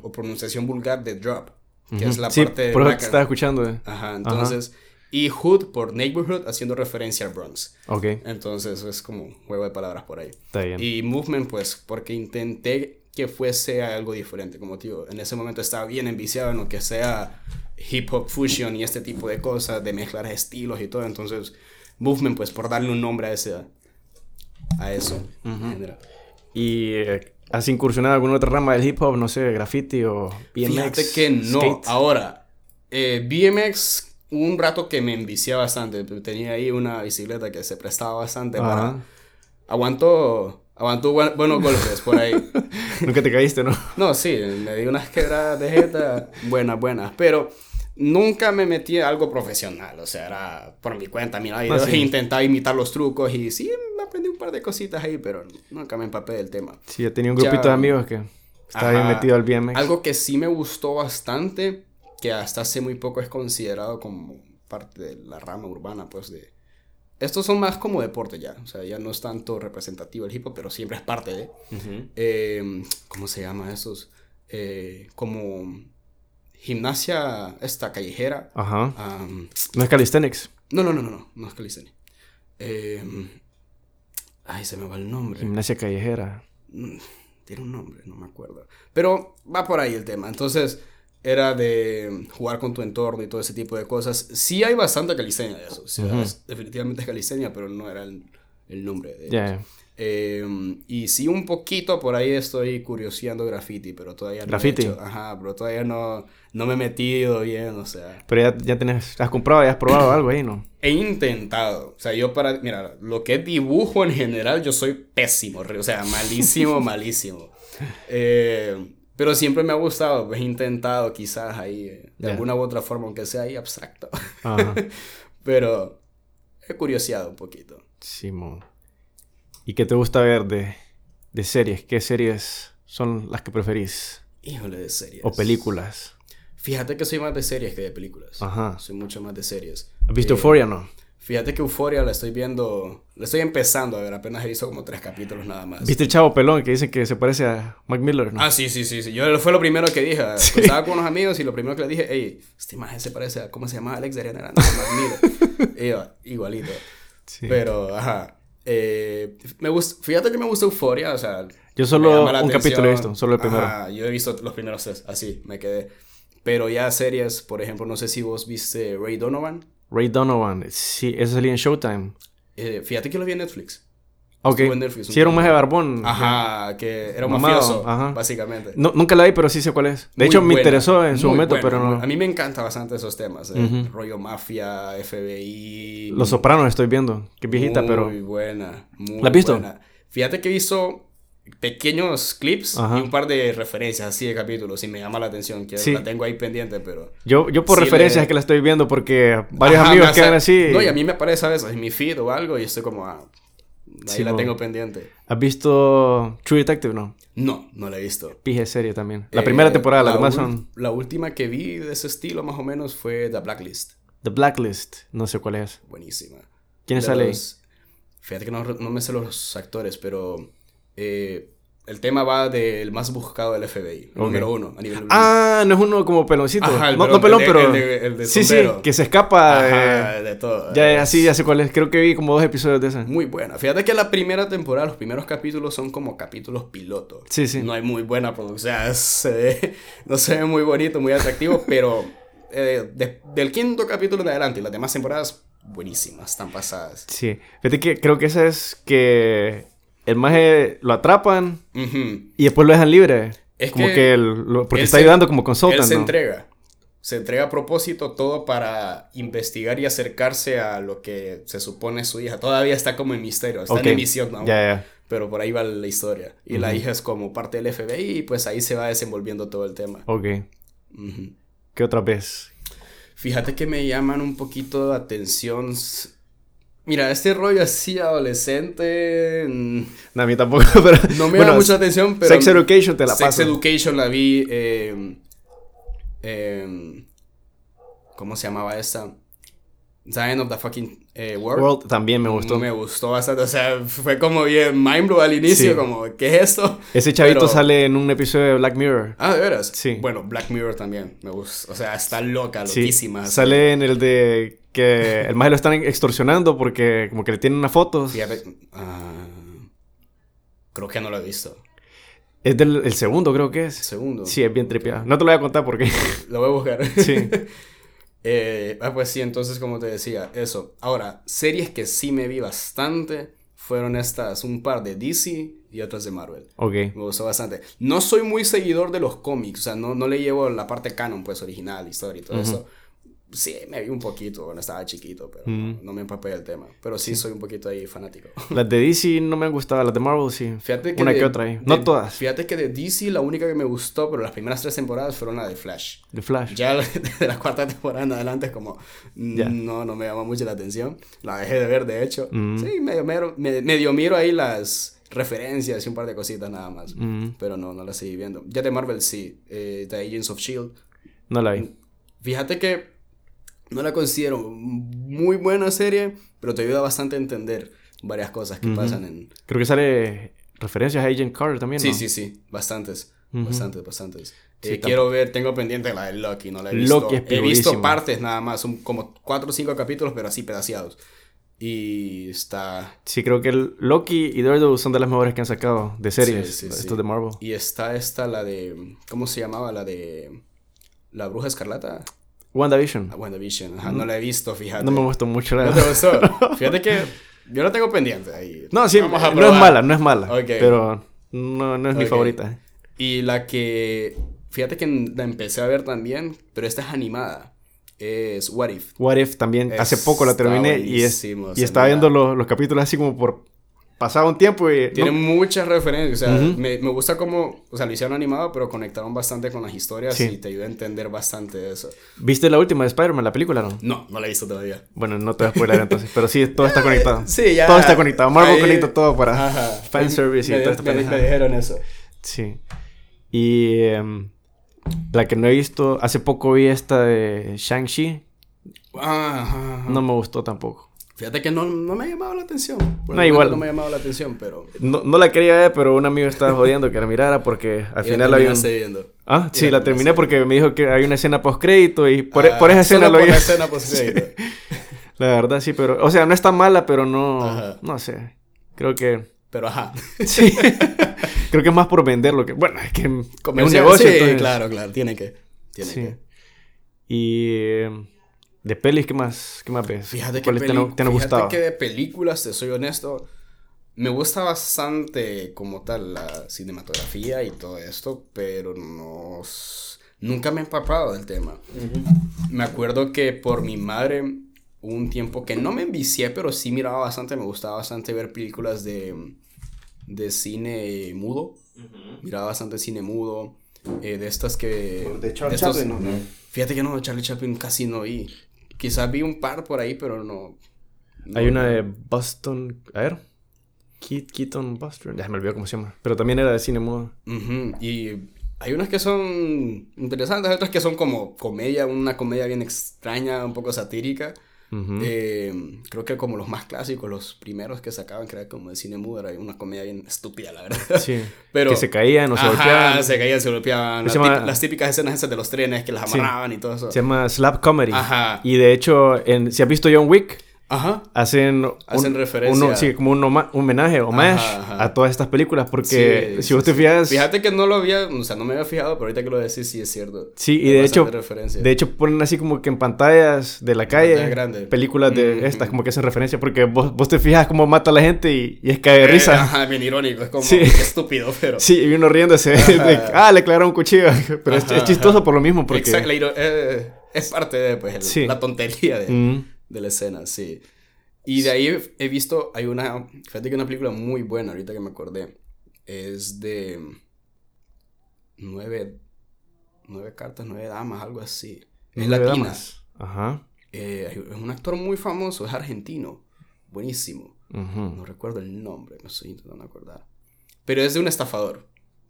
o pronunciación vulgar de drop, que es la sí, parte por eso te estaba escuchando. eh. Ajá, entonces, y hood por neighborhood haciendo referencia al Bronx. Ok. Entonces es como un juego de palabras por ahí. Está bien. Y movement, pues, porque intenté que fuese algo diferente, como tío. En ese momento estaba bien enviciado en lo que sea hip hop fusion y este tipo de cosas, de mezclar estilos y todo. Entonces, movement, pues, por darle un nombre a ese, a eso. en general. ¿Y eh, has incursionado en alguna otra rama del hip hop? No sé, graffiti o BMX. Fíjate que no. skate? Ahora, eh, BMX, un rato que me envicié bastante. Tenía ahí una bicicleta que se prestaba bastante Ajá. para. Aguantó. Aguantó buen- buenos golpes por ahí. Nunca te caíste, ¿no? No, sí, me di unas quebradas de jeta buenas, buenas. Pero nunca me metí en algo profesional. O sea, era por mi cuenta. Mira, videos sí. e intentaba imitar los trucos. Y sí, aprendí un par de cositas ahí, pero nunca me empapé del tema. Sí, yo tenía un grupito Ya. de amigos que estaba bien metido al BMX. Algo que sí me gustó bastante, que hasta hace muy poco es considerado como parte de la rama urbana, pues de... Estos son más como deporte ya, o sea, ya no es tanto representativo el hip hop, pero siempre es parte de... Eh, ¿Cómo se llama esos? Eh, como gimnasia esta callejera. Ajá. am, No es calisthenics. no, no, no, no, no, no es calistenia. Eh, ay, se me va el nombre. Gimnasia callejera. Mm, Tiene un nombre, no me acuerdo. Pero va por ahí el tema. Entonces, era de jugar con tu entorno y todo ese tipo de cosas. Sí hay bastante calistenia de eso. O sea, Ujú. es- definitivamente es calistenia, pero no era el, el nombre de ellos. ya. Eh, y sí, un poquito por ahí estoy curioseando graffiti, pero todavía no ¿Graffiti? he hecho. Ajá, pero todavía no, no me he metido bien, o sea. Pero ya, ya tenés, has comprado, ya has probado algo ahí, ¿no? He intentado. O sea, yo para. Mira, lo que es dibujo en general, yo soy pésimo. O sea, malísimo, malísimo. Eh, pero siempre me ha gustado. Pues he intentado, quizás ahí, eh, de Ya. alguna u otra forma, aunque sea ahí abstracto. Ajá. pero he curioseado un poquito. Simón. ¿Y qué te gusta ver de, de series? ¿Qué series son las que preferís? Híjole de series. ¿O películas? Fíjate que soy más de series que de películas. Ajá. Soy mucho más de series. ¿Has visto Eh, Euphoria no? Fíjate que Euforia la estoy viendo. La estoy empezando a ver. Apenas he visto como tres capítulos nada más. ¿Viste el chavo pelón que dice que se parece a Mac Miller, no? Ah, sí, sí, sí, sí. Yo fue lo primero que dije. Pues, Estaba con unos amigos y lo primero que le dije, hey, este imagen se parece a, ¿cómo se llama? Alex de Arena Grande, Mac Miller. Y yo, igualito. Sí. Pero, ajá. Eh, me gust- fíjate que me gusta Euforia, o sea. Yo solo un capítulo he visto, solo el primero. Ajá, yo he visto los primeros tres, así, me quedé. Pero ya series, por ejemplo, no sé si vos viste Ray Donovan. Ray Donovan. Sí, eso salía en Showtime. Eh, fíjate que lo vi en Netflix. Ok. Netflix Sí, era un maje barbón. Ajá, que era un Mamado, mafioso, ajá. básicamente. No, nunca la vi, pero sí sé cuál es. De Muy hecho, me buena, interesó en su muy momento, buena, pero muy- no. A mí me encanta bastante esos temas. eh. Ujú. Rollo mafia, FBI. Los Sopranos estoy viendo. Es viejita, muy pero. buena. Muy ¿La has visto? buena. Fíjate que hizo pequeños clips Ajá. y un par de referencias así de capítulos y me llama la atención. Que Sí. la tengo ahí pendiente, pero. Yo, yo por Sí, referencias le- que la estoy viendo porque varios Ajá, amigos me quedan así. No, y a mí me aparece a veces en mi feed o algo y estoy como, ah, ahí Sí, la tengo pendiente. ¿Has visto True Detective? No. No, no la he visto. Pije serie también. La Eh, primera temporada, las la demás son La última que vi de ese estilo más o menos fue The Blacklist. The Blacklist. No sé cuál es. Buenísima. ¿Quién De sale ahí? Fíjate que no, no me sé los actores, pero eh, el tema va del más buscado del FBI, número uno a nivel Ah, no es uno como peloncito. no, no, pelón, pero. El de, sí, sí, que se escapa. Ajá, de todo. Ya, así, ya sé cuál es. Creo que vi como dos episodios de esa. Muy buena. Fíjate que la primera temporada, los primeros capítulos son como capítulos pilotos. Sí, sí. No hay muy buena producción. O sea, no se ve muy bonito, muy atractivo, pero eh, del quinto capítulo en adelante y las demás temporadas, buenísimas, están pasadas. Sí. Fíjate que creo que esa es que el maje lo atrapan y después lo dejan libre. Es como que, porque está ayudando como consultant. Él se entrega. Se entrega a propósito todo para investigar y acercarse a lo que se supone su hija. Todavía está como en misterio, está en emisión ¿no? Pero por ahí va la historia. Y la hija es como parte del FBI y pues ahí se va desenvolviendo todo el tema. Ok. ¿Qué otra vez? Fíjate que me llaman un poquito de atención Mira, este rollo así adolescente. Mm, no, a mí tampoco, pero. No me da mucha atención, pero. Sex Education te la paso. Sex Education la vi. Eh, eh, ¿Cómo se llamaba esta? Zion of the fucking eh, World. World. También me gustó. Me gustó bastante. O sea, fue como bien mind al inicio. Como, ¿qué es esto? Ese chavito sale en un episodio de Black Mirror. Ah, ¿de veras? Sí. Bueno, Black Mirror también me gusta. O sea, está loca, loquísima. Sale en el de que el maje lo están extorsionando porque como que le tienen una foto. Ah, creo que no lo he visto. Es del el segundo, creo que es. Segundo. Sí, es bien tripeado. No te lo voy a contar porque. lo voy a buscar. Sí. eh, ah, pues sí, entonces, como te decía, eso. Ahora, series que sí me vi bastante fueron estas, un par de DC y otras de Marvel. Ok. Me gustó bastante. No soy muy seguidor de los cómics, o sea, no, no le llevo la parte canon, pues, original, historia y todo eso. Sí, me vi un poquito cuando estaba chiquito, pero no, me empapé del tema. Pero sí, soy un poquito ahí fanático. Las de DC no me han gustado, las de Marvel sí. Fíjate que Una que otra ahí. no todas. Fíjate que de DC la única que me gustó, pero las primeras tres temporadas fueron la de Flash. De Flash. Ya de la cuarta temporada en adelante es como... No, no me llama mucho la atención. La dejé de ver, de hecho. Sí, medio, medio, miro ahí las referencias y un par de cositas nada más. Pero no, no la seguí viendo. Ya de Marvel sí. Eh, The Agents of S.H.I.E.L.D. No la vi. Fíjate que no la considero muy buena serie, pero te ayuda bastante a entender varias cosas que pasan en... Creo que sale referencias a Agent Carter también, Sí, sí, sí, bastantes, bastantes, bastantes. Eh, quiero ver, tengo pendiente la de Loki, no la he visto. Loki es He visto partes nada más, son como cuatro o cinco capítulos, pero así pedaciados. Y está... Sí, creo que el Loki y Daredevil son de las mejores que han sacado de series, estos de Marvel. Y está esta, la de... ¿Cómo se llamaba? La de... La Bruja Escarlata. WandaVision. Ah, WandaVision, Ajá, no la he visto, fíjate. No me gustó mucho la ¿No te gustó? Fíjate que yo la tengo pendiente ahí. No, sí, no es mala, no es mala. Pero no, no es mi favorita. Y la que, fíjate que la empecé a ver también, pero esta es animada. Es What If. What If también. Hace poco la terminé y, es, y estaba viendo los, los capítulos así como por pasaba un tiempo y... Tiene muchas referencias, o sea, me, me, gusta cómo, o sea, lo hicieron animado, pero conectaron bastante con las historias y te ayuda a entender bastante eso. ¿Viste la última de Spider-Man, la película, no? No, no la he visto todavía. Bueno, no te voy a spoiler entonces, pero sí, todo está conectado. Sí, ya. Todo está conectado, Marvel conecta todo para fanservice y todo esto. Me, me, dijeron eso. Sí. Y em, la que no he visto, hace poco vi esta de Shang-Chi. No me gustó tampoco. Fíjate que no, no me ha llamado la atención. no, igual. No me ha llamado la atención, pero... No, no la quería ver, pero un amigo estaba jodiendo que la mirara porque al final la vi... viendo. Ah, sí, la, terminé porque me dijo que hay una escena post-crédito y por, ah, por esa escena lo vi. por escena post-crédito. La verdad, sí, pero... O sea, no está mala, pero no... No sé. Creo que... Pero ajá. Sí. Creo que es más por venderlo que... Bueno, es que es un negocio, Sí, claro, claro. Tiene que. Tiene sí. que. Y... De pelis, ¿qué más, qué más ves? Fíjate que, fíjate que de películas, te soy honesto, me gusta bastante como tal la cinematografía y todo esto, pero no... Nunca me he empapado del tema. Me acuerdo que por mi madre un tiempo que no me envicié, pero sí miraba bastante, me gustaba bastante ver películas de, de cine mudo. Miraba bastante cine mudo. Eh, de estas que... De Charlie Chaplin, ¿no? Fíjate que no, Charlie Chaplin casi no vi. Quizás vi un par por ahí, pero no. Hay una de Boston. A ver. Keat, Keaton Boston. Ya me olvidó cómo se llama. Pero también era de cine mudo. Y hay unas que son interesantes, otras que son como comedia, una comedia bien extraña, un poco satírica. Eh, creo que como los más clásicos, los primeros que sacaban, que era como de cine mudo, era una comedia bien estúpida, la verdad. Sí. Pero, que se caían o se golpeaban. se caían, se golpeaban. Las, típicas escenas esas de los trenes que las amarraban y todo eso. Se llama Slap Comedy. Ajá. Y de hecho, en, si has visto John Wick, Ajá. Hacen, Hacen referencia. sí, como un, un homenaje, homage a todas estas películas. Porque si vos te fijas. Fíjate que no lo había, o sea, no me había fijado, pero ahorita que lo decís, sí es cierto. Sí, y de hecho, de hecho ponen así como que en pantallas de la calle, películas de estas, como que hacen referencia. Porque vos, vos te fijas cómo mata a la gente y, y es cae de eh, risa. Ajá, bien irónico, es como estúpido, pero. Sí, y uno riéndose. ah, le clavaron un cuchillo. Pero es, chistoso por lo mismo. Porque... Exacto, eh, es parte de pues, la tontería de, de la escena, sí. Y de ahí he visto, hay una, fíjate que una película muy buena, ahorita que me acordé, es de nueve, nueve cartas, nueve damas, algo así. Es latina. Ajá. Eh, es un actor muy famoso, es argentino, buenísimo. No recuerdo el nombre, me estoy intentando acordar. Pero es de un estafador,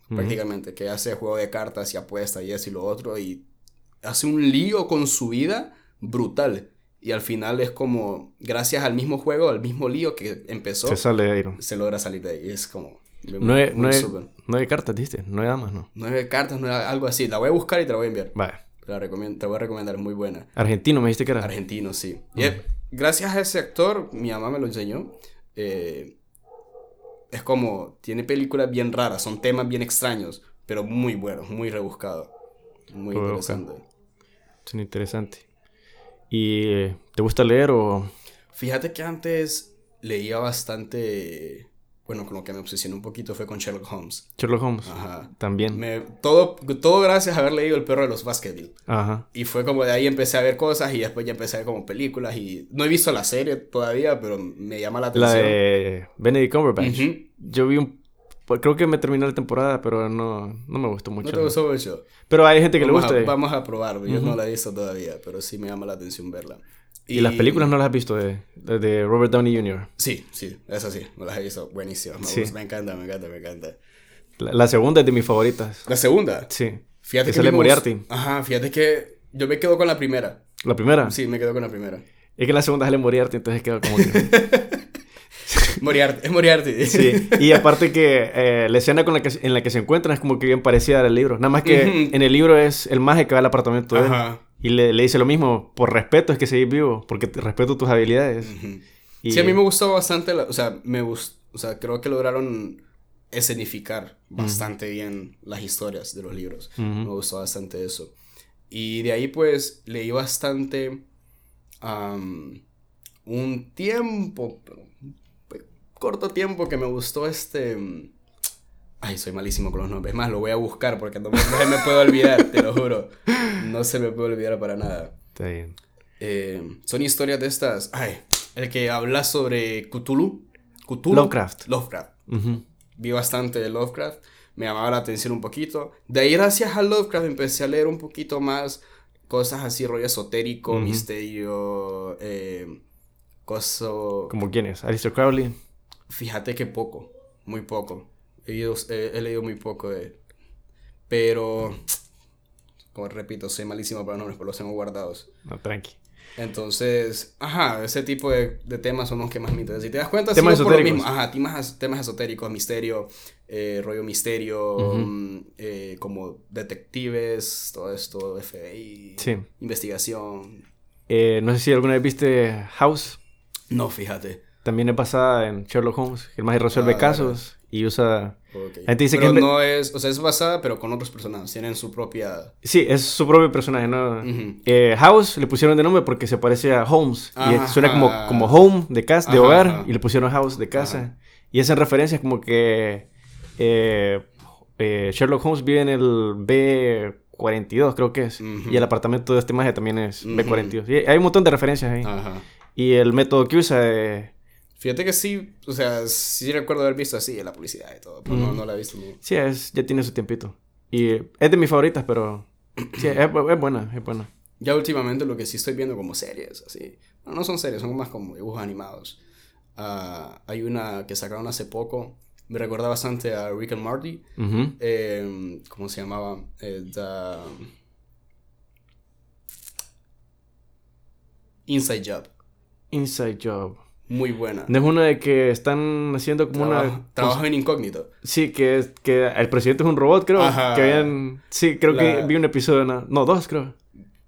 prácticamente, que hace juego de cartas y apuesta y eso y lo otro, y hace un lío con su vida brutal. Y al final es como, gracias al mismo juego, al mismo lío que empezó, se, sale de se logra salir de ahí. Es como... Nueve, nueve, cartas, ¿viste? Nueve damas, ¿no? Nueve cartas, algo así. La voy a buscar y te la voy a enviar. Vale. Te, la recomiendo, te voy a recomendar, es muy buena. Argentino, me dijiste que era. Argentino, sí. Y gracias a ese actor, mi mamá me lo enseñó. Eh, es como, tiene películas bien raras, son temas bien extraños, pero muy buenos, muy rebuscados. Muy interesante. Son interesantes. ¿Y te gusta leer o...? Fíjate que antes leía bastante... Bueno, con lo que me obsesioné un poquito fue con Sherlock Holmes. Sherlock Holmes. Ajá. También. Me, todo, todo gracias a haber leído El perro de los Baskerville. Ajá. Y fue como de ahí empecé a ver cosas y después ya empecé a ver como películas y... No he visto la serie todavía, pero me llama la atención. La de Benedict Cumberbatch. Yo vi un pues creo que me terminó la temporada, pero no, no me gustó mucho. No te gustó mucho. Pero hay gente que le gusta. vamos a probarlo. Yo no la he visto todavía, pero sí me llama la atención verla. ¿Y, las películas no las has visto de, de, Robert Downey Jr.? Sí, sí, eso sí, no las he visto. Buenísimas. Me, encanta, me encanta, me encanta. La, segunda es de mis favoritas. ¿La segunda? Sí. Fíjate que sale Moriarty. Ajá, fíjate que yo me quedo con la primera. ¿La primera? Sí, me quedo con la primera. Es que la segunda sale Moriarty, entonces quedo como que... Moriarty, es Moriarty. Sí, y aparte que eh, la escena con la que, en la que se encuentran es como que bien parecida al libro. Nada más que en el libro es el maje que va al apartamento de él. Y le, le, dice lo mismo, por respeto es que seguís vivo, porque respeto tus habilidades. Sí, a mí me gustó bastante, o sea, me gustó, o sea, creo que lograron escenificar bastante bien las historias de los libros. Me gustó bastante eso. Y de ahí pues leí bastante un tiempo, corto tiempo que me gustó este... Ay, soy malísimo con los nombres. Es más, lo voy a buscar porque no me, me puedo olvidar, te lo juro. No se me puede olvidar para nada. Está bien. Eh, son historias de estas. Ay, el que habla sobre Cthulhu. Cthulhu. Lovecraft. Lovecraft. Vi bastante de Lovecraft. Me llamaba la atención un poquito. De ahí, gracias a Lovecraft, empecé a leer un poquito más cosas así, rollo esotérico, misterio, eh, coso... ¿Como quién es? ¿Alistair Crowley? Fíjate que poco, muy poco. He, leído muy poco de... Pero, como repito, soy malísimo para nombres, pero los tengo guardados. No, tranqui. Entonces, ajá, ese tipo de, temas son los que más me interesan. Si te das cuenta, temas esotéricos. Por lo mismo. Ajá, temas, temas esotéricos, misterio, eh, rollo misterio, mm, eh, como detectives, todo esto, FBI, sí. investigación. Eh, no sé si alguna vez viste House. No, fíjate. También es basada en Sherlock Holmes, el más resuelve ah, casos y usa... gente dice pero que no es... O sea, es basada, pero con otros personajes. Tienen su propia... Sí, es su propio personaje, ¿no? Eh, House le pusieron de nombre porque se parece a Holmes. Y suena como, como home de casa, de hogar. Y le pusieron House de casa. Y es en referencia como que... Eh, eh, Sherlock Holmes vive en el B42, creo que es. Y el apartamento de este maje también es B42. Y hay un montón de referencias ahí. Y el método que usa... Fíjate que sí, o sea, sí recuerdo haber visto así en la publicidad y todo, pero no, no, la he visto. Sí, es, ya tiene su tiempito. Y es de mis favoritas, pero sí, es, buena, es buena. Ya últimamente lo que sí estoy viendo como series, así. no son series, son más como dibujos animados. Uh, hay una que sacaron hace poco, me recuerda bastante a Rick and Morty. eh, ¿Cómo se llamaba? Eh, Inside Job. Inside Job. Muy buena. No es una de que están haciendo como una... Trabajo en incógnito. Sí, que, que el presidente es un robot, creo. Ajá. Que habían... Sí, creo que vi un episodio, no, no dos, creo.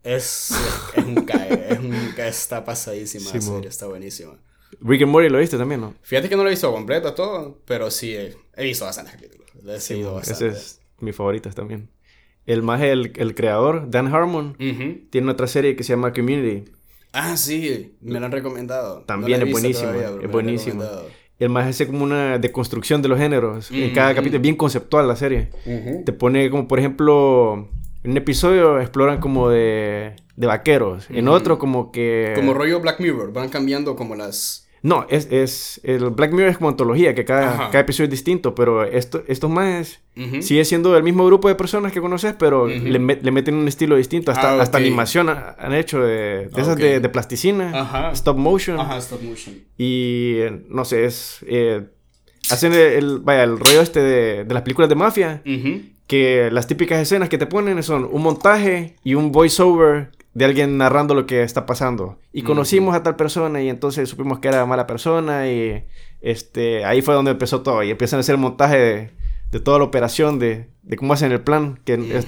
Es, es un cae, es un cae, está pasadísima sí, serie, está buenísima. Rick and Morty lo viste también, ¿no? Fíjate que no lo he visto completo todo, pero sí he, visto bastantes capítulos. He sí, Ese es mi favorito también. El más el, el creador, Dan Harmon, tiene otra serie que se llama Community. Ah, sí, me lo han recomendado. También es buenísimo, es buenísimo. El más es como una deconstrucción de los géneros. En cada capítulo es bien conceptual la serie. Te pone como, por ejemplo, en un episodio exploran como de, de vaqueros. En otro como que... Como rollo Black Mirror. Van cambiando como las... No, es, es... El Black Mirror es como antología, que cada, cada episodio es distinto. Pero esto, estos más... Sigue siendo el mismo grupo de personas que conoces, pero le, le, meten un estilo distinto. Hasta, ah, hasta animación han hecho de, de esas de, de, plasticina. Stop motion. Ajá, stop motion. Y... No sé, es... Eh, hacen el, vaya, el rollo este de, de las películas de mafia que las típicas escenas que te ponen son un montaje y un voiceover de alguien narrando lo que está pasando. Y conocimos a tal persona y entonces supimos que era mala persona y este ahí fue donde empezó todo y empiezan a hacer el montaje de, toda la operación de, cómo hacen el plan que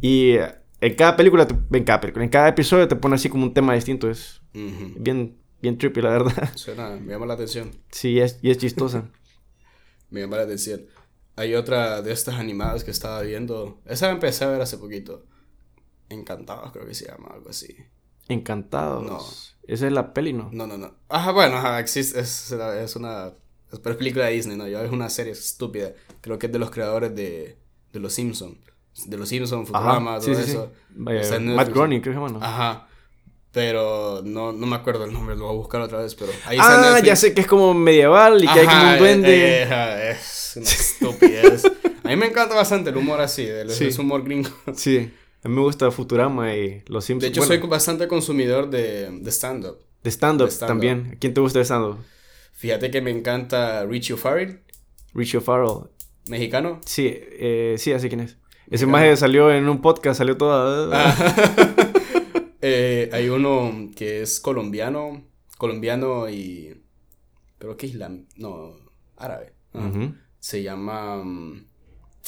y en cada película en cada película, en cada episodio te pone así como un tema distinto, es bien bien trippy la verdad. Suena, me llama la atención. Sí, es, y es chistosa. me llama la atención. Hay otra de estas animadas que estaba viendo. Esa la empecé a ver hace poquito. Encantados, creo que se llama, algo así. Encantados. No. Esa es la peli, ¿no? No, no, no. Ajá, bueno, ajá, existe, es, es una. Es película de Disney, ¿no? es una serie estúpida. Creo que es de los creadores de, de Los Simpsons. De Los Simpsons, Futurama, todo eso. Matt Groening, creo que bueno. Ajá. Pero no, no me acuerdo el nombre, lo voy a buscar otra vez, pero... Ahí ah, ya sé que es como medieval y que hay como un duende. Eh, eh, es una estupidez. a mí me encanta bastante el humor así, el, sí. humor gringo. Sí, a mí me gusta Futurama y Los Simpsons. De hecho, soy bastante consumidor de, de stand-up. De stand-up también. ¿Quién te gusta de stand-up? Fíjate que me encanta Richie O'Farrell. Richie O'Farrell. ¿Mexicano? Sí, eh, sí, así quién es. Ese maje salió en un podcast, salió toda... Ah. Eh, hay uno que es colombiano, colombiano y... Creo que islam... No, árabe. Se llama... Mm,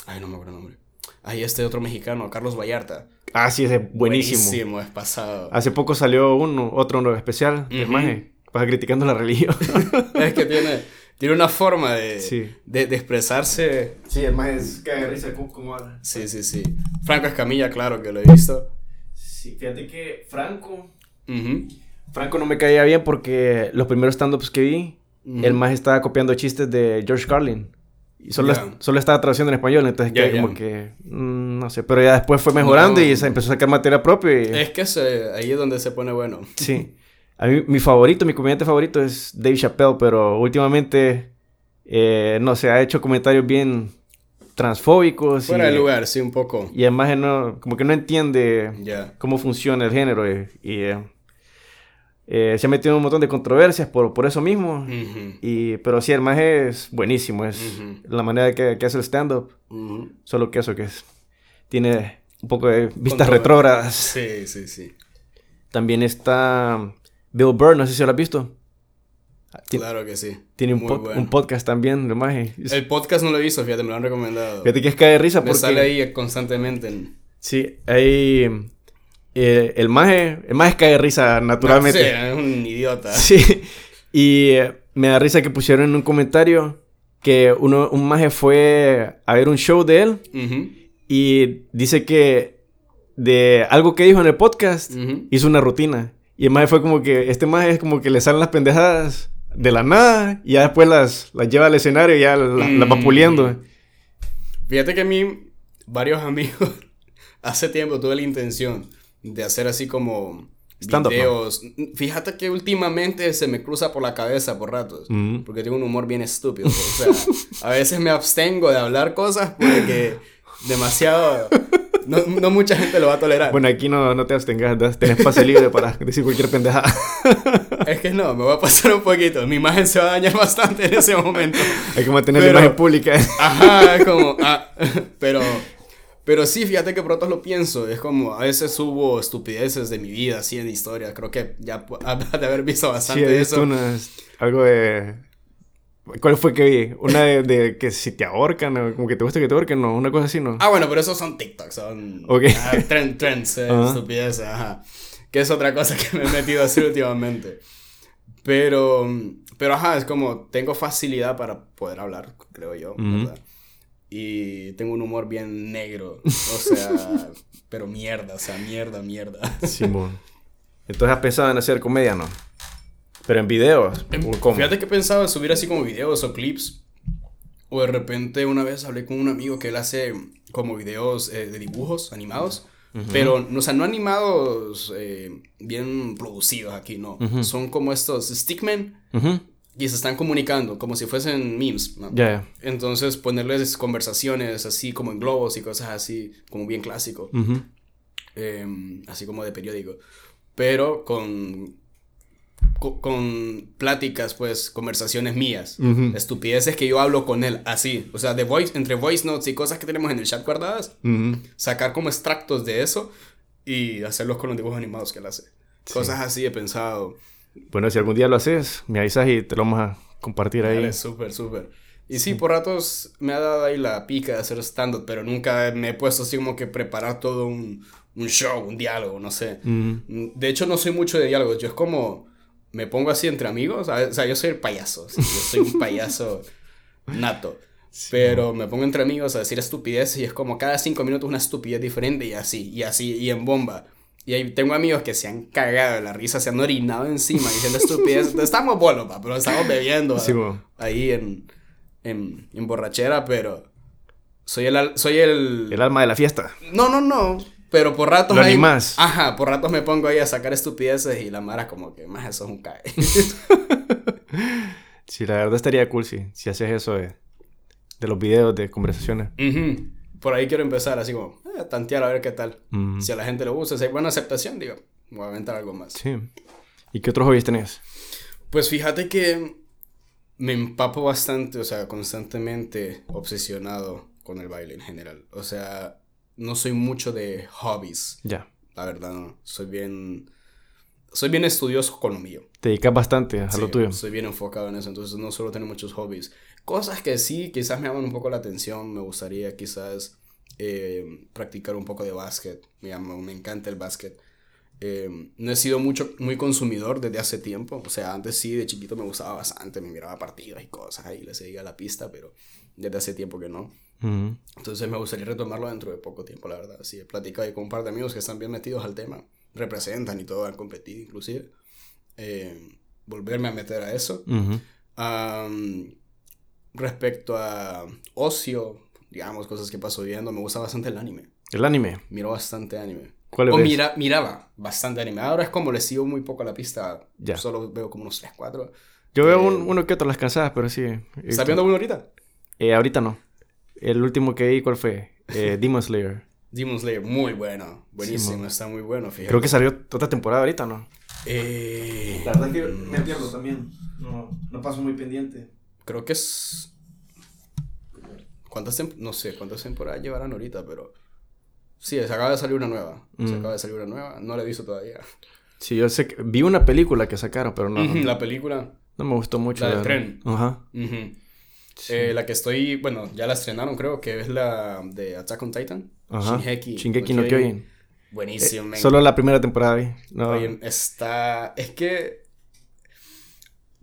ay, no me acuerdo el nombre. Hay este otro mexicano, Carlos Vallarta. Ah, sí, es buenísimo. Buenísimo, es pasado. Hace poco salió uno, otro uno especial, uh maje, pasa criticando la religión. es que tiene, tiene una forma de, de, expresarse. Sí, el maje es que risa como habla. Sí, sí, sí. Franco Escamilla, claro que lo he visto fíjate que Franco. Franco no me caía bien porque los primeros stand-ups que vi, el más estaba copiando chistes de George Carlin. Y solo, solo estaba traduciendo en español, entonces como que, mm, no sé, pero ya después fue mejorando y se empezó a sacar materia propia. Es que ahí es donde se pone bueno. Sí. A mí, mi favorito, mi comediante favorito es Dave Chappelle, pero últimamente, eh, no sé, ha hecho comentarios bien transfóbicos. Fuera de lugar, sí, un poco. Y además no, como que no entiende cómo funciona el género y, eh, eh, se ha metido en un montón de controversias por, por eso mismo. y, pero sí, el más es buenísimo, es la manera que, que hace el stand-up. Solo que eso que es, tiene un poco de vistas retrógradas. Sí, sí, sí. También está Bill Burr, no sé si lo has visto. Claro que sí. Tiene un, un podcast también, lo El podcast no lo he visto, fíjate, me lo han recomendado. Fíjate que es cae de risa porque... Me sale ahí constantemente. Sí, ahí... Eh, el maje, el maje cae de risa naturalmente. sí, es un idiota. Sí, y eh, me da risa que pusieron en un comentario que uno, un maje fue a ver un show de él y dice que de algo que dijo en el podcast hizo una rutina. Y el maje fue como que, este maje es como que le salen las pendejadas de la nada y ya después las, las lleva al escenario y ya las va puliendo. Mm. Fíjate que a mí, varios amigos, hace tiempo tuve la intención de hacer así como videos. Fíjate que últimamente se me cruza por la cabeza por ratos, mm. porque tengo un humor bien estúpido. o sea, a veces me abstengo de hablar cosas porque demasiado no, no, mucha gente lo va a tolerar. Bueno, aquí no, no te abstengas, tenés pase libre para decir cualquier pendejada. Es que no, me voy a pasar un poquito. Mi imagen se va a dañar bastante en ese momento. Hay que mantener la imagen pública. Ajá, es como, ah, pero, Pero sí, fíjate que pronto lo pienso. Es como, a veces hubo estupideces de mi vida, así en historia. Creo que ya de haber visto bastante sí, de eso. algo de... ¿Cuál fue que vi? Una de, que si te ahorcan, o como que te gusta que te ahorquen, no, una cosa así, ¿no? Ah, bueno, pero esos son TikToks, son okay. Ah, trends, eh, estupideces, ajá. Que es otra cosa que me he metido a hacer últimamente. Pero, pero ajá, es como, tengo facilidad para poder hablar, creo yo, ¿verdad? Y tengo un humor bien negro. O sea, pero mierda, o sea, mierda, mierda. Simón. Entonces has pensado en hacer comedia, ¿no? Pero en videos. ¿cómo? Fíjate que pensaba en subir así como videos o clips. O de repente una vez hablé con un amigo que él hace como videos eh, de dibujos animados. Pero, o sea, no animados eh, bien producidos aquí, no. Son como estos stickmen y se están comunicando como si fuesen memes, ¿no? Entonces ponerles conversaciones así como en globos y cosas así, como bien clásico. Em, así como de periódico. Pero con, con, pláticas, pues, conversaciones mías. Estupideces que yo hablo con él, así. O sea, de voice, entre voice notes y cosas que tenemos en el chat guardadas. Sacar como extractos de eso y hacerlos con los dibujos animados que él hace. Cosas así he pensado. Bueno, si algún día lo haces, me avisas y te lo vamos a compartir ahí. Súper, súper. Y sí, por ratos me ha dado ahí la pica de hacer stand-up, pero nunca me he puesto así como que preparar todo un, un show, un diálogo, no sé. De hecho, no soy mucho de diálogos. Yo es como, me pongo así entre amigos. O sea, yo soy el payaso. yo soy un payaso nato. Pero me pongo entre amigos a decir estupideces y es como cada cinco minutos una estupidez diferente y así, y así, y en bomba. Y ahí tengo amigos que se han cagado de la risa, se han orinado encima diciendo estupidez. estamos buenos, pa, pero estamos bebiendo ahí en, en, en, borrachera, pero soy el, soy el... El alma de la fiesta. No, no, no. Pero por ratos... Lo animás. Ajá, por ratos me pongo ahí a sacar estupideces y la mara como que, más eso es un cae. sí, la verdad estaría cool si, si haces eso de, de los videos de conversaciones. Por ahí quiero empezar así como tantear a ver qué tal. Si a la gente le gusta, si hay buena aceptación, digo, voy a aventar algo más. Sí. ¿Y qué otros hobbies tenés? Pues fíjate que me empapo bastante, o sea, constantemente obsesionado con el baile en general. O sea, no soy mucho de hobbies. Ya. La verdad, no. Soy bien. Soy bien estudioso con lo mío. Te dedicas bastante a lo tuyo. Soy bien enfocado en eso, entonces no suelo tener muchos hobbies. Cosas que sí, quizás me llaman un poco la atención. Me gustaría quizás eh, practicar un poco de básquet. Me, me encanta el básquet. Eh, no he sido mucho, muy consumidor desde hace tiempo. O sea, antes sí, de chiquito me gustaba bastante, me miraba partidos y cosas ahí, le seguía la pista, pero desde hace tiempo que no. Entonces me gustaría retomarlo dentro de poco tiempo, la verdad. Sí, he platicado con un par de amigos que están bien metidos al tema, representan y todo, han competido inclusive. Eh, volverme a meter a eso. respecto a ocio, digamos, cosas que paso viendo. Me gusta bastante el anime. ¿El anime? Miro bastante anime. ¿Cuál o mira, miraba bastante anime. Ahora es como le sigo muy poco a la pista. Ya. Solo veo como unos 3, 4. Yo veo eh, uno que otro las cansadas, pero sí. ¿Estás viendo uno ahorita? Eh, ahorita no. El último que vi, ¿cuál fue? Eh, Demon Slayer. Demon Slayer, muy bueno. Buenísimo, está muy bueno, fíjate. Creo que salió otra temporada ahorita, ¿no? Eh... La verdad es que me pierdo también. No, no paso muy pendiente. Creo que es ¿Cuántas no sé cuántas temporadas llevarán ahorita, pero sí, se acaba de salir una nueva. Se mm. acaba de salir una nueva, no la he visto todavía. Sí, yo sé que vi una película que sacaron, pero no. la película. No me gustó mucho. La del tren. Ajá. Eh, la que estoy, bueno, ya la estrenaron creo, que es la de Attack on Titan. Ajá. Shingeki. Shingeki no Kyojin. Buenísimo. Eh, solo la primera temporada vi. No. Oye, está... Es que...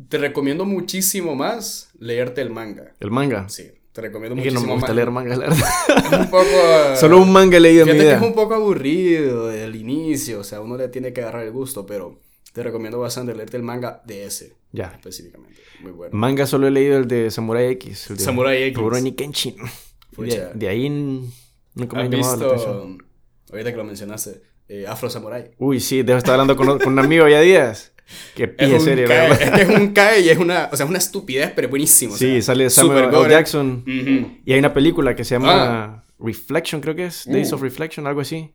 Te recomiendo muchísimo más leerte el manga. ¿El manga? Sí. Te recomiendo muchísimo. Es que no me gusta leer manga, la verdad. un poco. Solo un manga leído en mi vida. que es un poco aburrido el inicio. O sea, uno le tiene que agarrar el gusto, pero te recomiendo bastante leerte el manga de ese. Ya. Específicamente. Muy bueno. Manga solo he leído el de Samurai X. El de Samurai X. Rurouni Kenshin. De, de, ahí nunca me ha llamado la atención. Ahorita que lo mencionaste, eh, Afro Samurai. Uy, sí, debo estar hablando con, con un amigo ya días. Qué pie serie, ¿verdad? Es que es un CAE y es una, o sea, una estupidez, pero buenísimo. Sí, sale Samuel L. Jackson. Y hay una película que se llama ah. Reflection, creo que es. Days uh. of Reflection, algo así.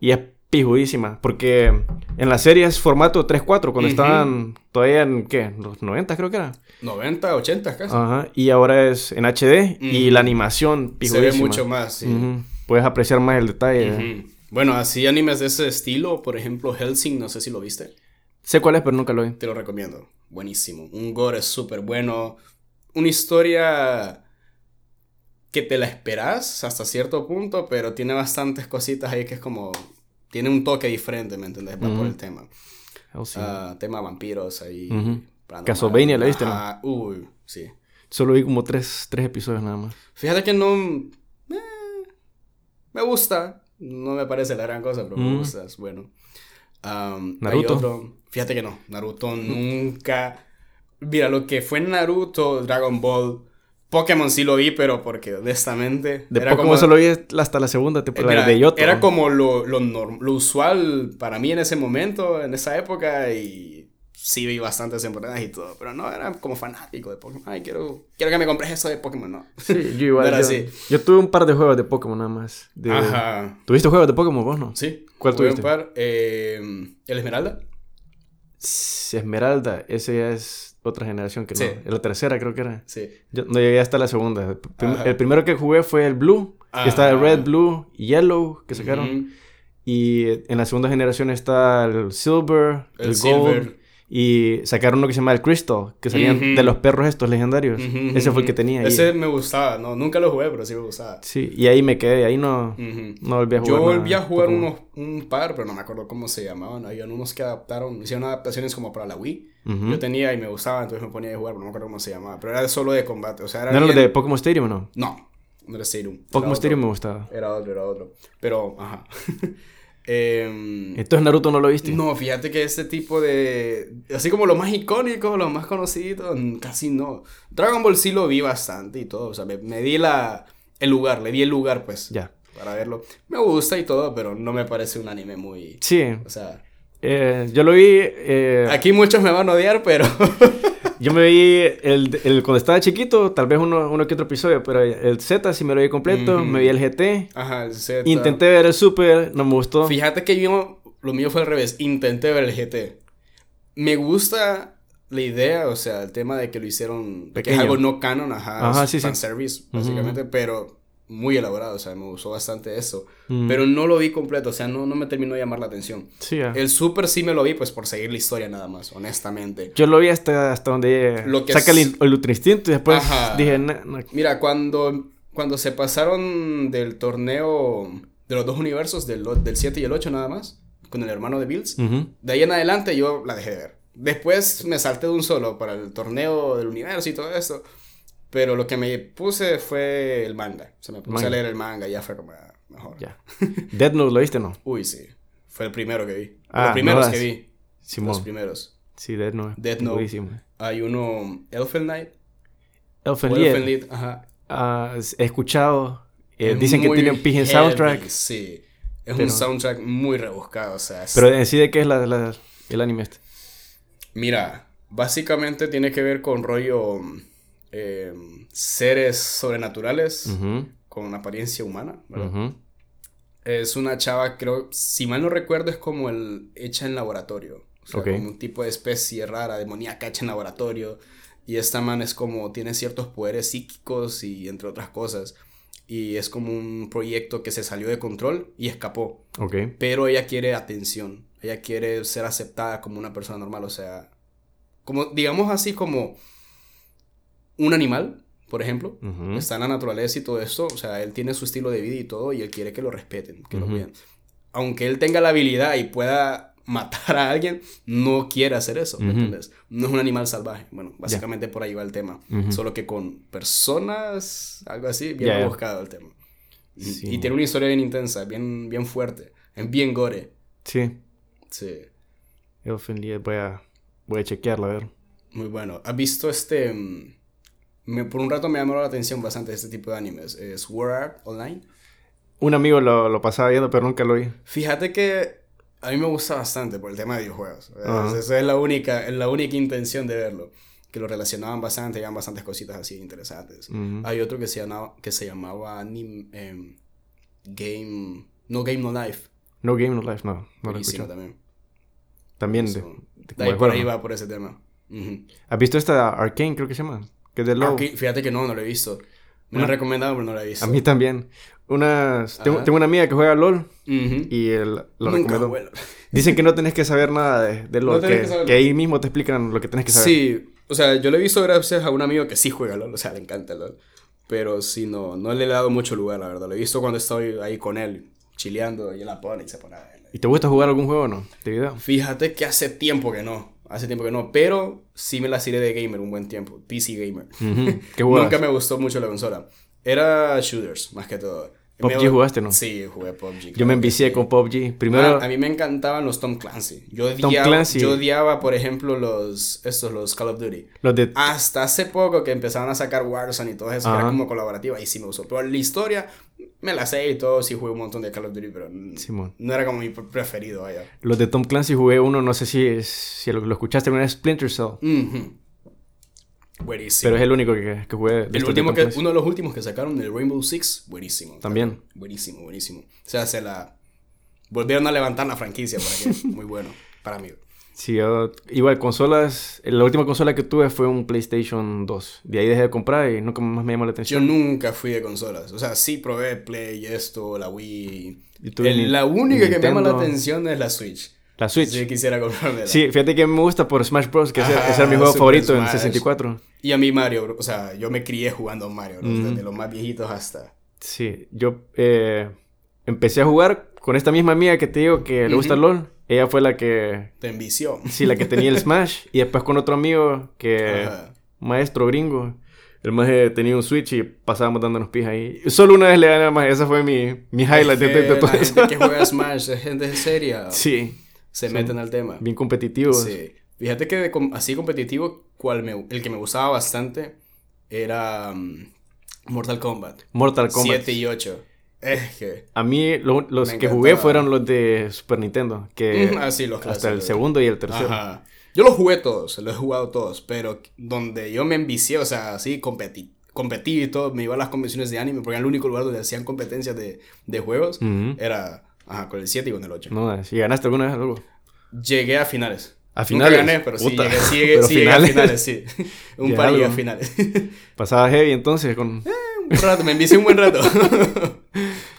Y es pijudísima. Porque en la serie es formato 3-4, cuando estaban todavía en, ¿qué? Los 90 creo que era. 90, 80 casi. Ajá. Y ahora es en HD y la animación pijudísima. Se ve mucho más, sí. puedes apreciar más el detalle. Bueno, así animes de ese estilo, por ejemplo, Helsing, no sé si lo viste. Sé cuál es, pero nunca lo vi. Te lo recomiendo. Buenísimo. Un gore súper bueno. Una historia que te la esperas hasta cierto punto, pero tiene bastantes cositas ahí que es como... Tiene un toque diferente, ¿me entiendes? por el tema. Uh, tema vampiros ahí. Uh Castlevania, ¿la viste? Ah, uy, sí. Solo vi como tres, tres episodios nada más. Fíjate que no... Eh, me gusta. No me parece la gran cosa, pero me gusta. Es bueno. Naruto. Fíjate que no. Naruto nunca... Mira, lo que fue Naruto, Dragon Ball... Pokémon sí lo vi, pero porque honestamente. De era Pokémon solo vi hasta la segunda temporada de Yoto. Era como lo, lo, lo, usual para mí en ese momento, en esa época, y sí vi bastantes temporadas y todo, pero no era como fanático de Pokémon. Ay, quiero, quiero que me compres eso de Pokémon, no. Sí, yo igual. yo, tuve un par de juegos de Pokémon nada más. Ajá. ¿Tuviste juegos de Pokémon vos, no? Sí. ¿Cuál tuviste? Un par. Eh, ¿El Esmeralda? Esmeralda, ese ya es otra generación que no. Sí. La tercera creo que era. Sí. Yo no llegué hasta la segunda. El primero que jugué fue el Blue. Que está el Red, Blue y Yellow que sacaron. Y en la segunda generación está el Silver, el, Gold. Y sacaron uno que se llama el Crystal, que salían de los perros estos legendarios. Ese fue el que tenía. Ese me gustaba, no, nunca lo jugué, pero sí me gustaba. Sí, y ahí me quedé, ahí no, no volví a jugar. Yo volví a jugar unos, un par, pero no me acuerdo cómo se llamaban. Había unos que adaptaron, hicieron adaptaciones como para la Wii. Yo tenía y me gustaba, entonces me ponía a jugar, pero no me acuerdo cómo se llamaba. Pero era solo de combate, o sea, era. ¿No era de Pokémon Stadium o no? No, no era Stadium. Pokémon Stadium me gustaba. Era otro, era otro. Pero, ajá. Eh, Entonces Naruto no lo viste. No, fíjate que ese tipo de... Así como los más icónicos, los más conocidos, casi no. Dragon Ball sí lo vi bastante y todo. O sea, me, di la, el lugar, le di el lugar pues. Ya. Para verlo. Me gusta y todo, pero no me parece un anime muy... Sí. O sea... Eh, yo lo vi... Eh, Aquí muchos me van a odiar, pero... Yo me vi el, el, cuando estaba chiquito, tal vez uno, uno que otro episodio, pero el Z sí me lo vi completo, me vi el GT. Ajá, el Z. Intenté ver el Super, no me gustó. Fíjate que yo, lo mío fue al revés, intenté ver el GT. Me gusta la idea, o sea, el tema de que lo hicieron, que es algo no canon, ajá, ajá sí, fanservice, básicamente, pero muy elaborado, o sea, me gustó bastante eso. Mm. Pero no lo vi completo, o sea, no, no me terminó de llamar la atención. Sí, El Super sí me lo vi, pues por seguir la historia nada más, honestamente. Yo lo vi hasta, hasta donde lo que saca el, el Ultra Instinto y después dije, Mira, cuando, cuando se pasaron del torneo de los dos universos, del, del 7 y el 8 nada más, con el hermano de Bills, de ahí en adelante yo la dejé de ver. Después me salté de un solo para el torneo del universo y todo eso. Pero lo que me puse fue el manga. O sea, me puse a leer el manga y ya fue como ah, mejor. Ya. Death Note lo viste, ¿no? Uy, sí. Fue el primero que vi. Ah, los primeros que vi. Simón. Los primeros. Sí, Death Note. Death Note. Hay uno, Elfen Knight. Elfen Lied. ajá. Ah, he escuchado. Eh, dicen que tiene un pigeon soundtrack. Sí. Es un soundtrack muy rebuscado, o sea. Pero decide qué es la, la, el anime este. Mira, básicamente tiene que ver con rollo Em, seres sobrenaturales con apariencia humana, Es una chava, creo, si mal no recuerdo, es como el hecha en laboratorio. O sea, como un tipo de especie rara, demoníaca hecha en laboratorio. Y esta man es como, tiene ciertos poderes psíquicos y entre otras cosas. Y es como un proyecto que se salió de control y escapó. Pero ella quiere atención. Ella quiere ser aceptada como una persona normal. O sea, como, digamos así como un animal, por ejemplo, está en la naturaleza y todo esto, o sea, él tiene su estilo de vida y todo, y él quiere que lo respeten, que lo cuiden. Aunque él tenga la habilidad y pueda matar a alguien, no quiere hacer eso, ¿me entiendes? No es un animal salvaje. Bueno, básicamente por ahí va el tema. Solo que con personas, algo así, bien buscado el tema. Y tiene una historia bien intensa, bien, bien fuerte, bien gore. Sí. Sí. Yo voy a, voy a chequearlo, a ver. Muy bueno. ¿Has visto este... Por un rato me llamó la atención bastante este tipo de animes. Es Sword Art Online. Un amigo lo, lo, pasaba viendo, pero nunca lo vi. Fíjate que a mí me gusta bastante por el tema de videojuegos. Esa es la única, la única intención de verlo. Que lo relacionaban bastante, habían bastantes cositas así interesantes. Hay otro que se llamaba, que se llamaba anime, em, Game... No Game No Life. No Game No Life, no. no lo también. También de, ahí por ahí va por ese tema. ¿Has visto esta Arcane, creo que se llama? Que de Fíjate que no, no lo he visto. Me lo he recomendado, pero no lo he visto. A mí también. unas... Tengo, tengo, una amiga que juega LOL y él lo recomendó. Dicen que no tenés que saber nada de, LOL, que, ahí mismo te explican lo que tenés que saber. Sí, o sea, yo lo he visto gracias a un amigo que sí juega LOL, o sea, le encanta LOL. Pero sí, no, no le he dado mucho lugar, la verdad. Lo he visto cuando estoy ahí con él, chileando, y él la pone y se pone a ver. ¿Y te gusta jugar algún juego o no? ¿De video? Fíjate que hace tiempo que no. Hace tiempo que no. Pero sí me la siré de gamer un buen tiempo. PC gamer. ¿Qué Nunca me gustó mucho la consola. Era shooters, más que todo. ¿PUBG jugaste, no? Sí, jugué PUBG. Yo me envicié con PUBG. Primero... Ah, a mí me encantaban los Tom Clancy. Yo odiaba, Yo odiaba, por ejemplo, los... Estos, los Call of Duty. Los de... Hasta hace poco que empezaban a sacar Warzone y todo eso. Era como colaborativa. Y sí me gustó. Pero la historia... Me la sé y todo, sí jugué un montón de Call of Duty, pero no era como mi preferido allá. Los de Tom Clancy jugué uno, no sé si, si lo, escuchaste, una Splinter Cell. Buenísimo. Pero es el único que, que jugué. el último que, uno de los últimos que sacaron, el Rainbow Six, buenísimo. También. Buenísimo, buenísimo. O sea, se la. Volvieron a levantar la franquicia por aquí. Muy bueno, para mí. Sí, yo, igual consolas, la última consola que tuve fue un PlayStation 2. De ahí dejé de comprar y nunca más me llamó la atención. Yo nunca fui de consolas. O sea, sí probé Play, esto, la Wii. la única que me llama la atención es la Switch. La Switch. Sí, quisiera comprarme. Sí, fíjate que me gusta por Smash Bros. Que es, mi juego favorito en 64. Y a mí Mario, o sea, yo me crié jugando Mario, desde los más viejitos hasta... Sí, yo eh, empecé a jugar con esta misma amiga que te digo que le gusta LOL. Ella fue la que... Te envició. Sí, la que tenía el Smash. y después con otro amigo que... Maestro gringo. El más tenía un Switch y pasábamos dándonos pija ahí. Solo una vez le gané más. Esa fue mi, mi highlight de, todo la gente que juega Smash es gente seria. Sí se meten al tema. Bien competitivos. Sí. Fíjate que así competitivo, cual el que me gustaba bastante era mm, Mortal Kombat. Mortal Kombat. 7 y 8. Es que... A mí los que jugué fueron los de Super Nintendo. Que ah, sí, los Hasta el segundo y el tercero. Ajá. Yo los jugué todos, los he jugado todos. Pero donde yo me envicié, o sea, así competí competí y todo, me iba a las convenciones de anime, porque era el único lugar donde hacían competencias de, de juegos, era Ajá, con el 7 y con el 8. No, si ganaste alguna vez algo. Llegué a finales. A finales. Nunca gané, pero sí llegué, sí, llegué, sí llegué a finales, sí. un par a finales. Pasaba heavy entonces con... Eh, un rato, me envicié un buen rato.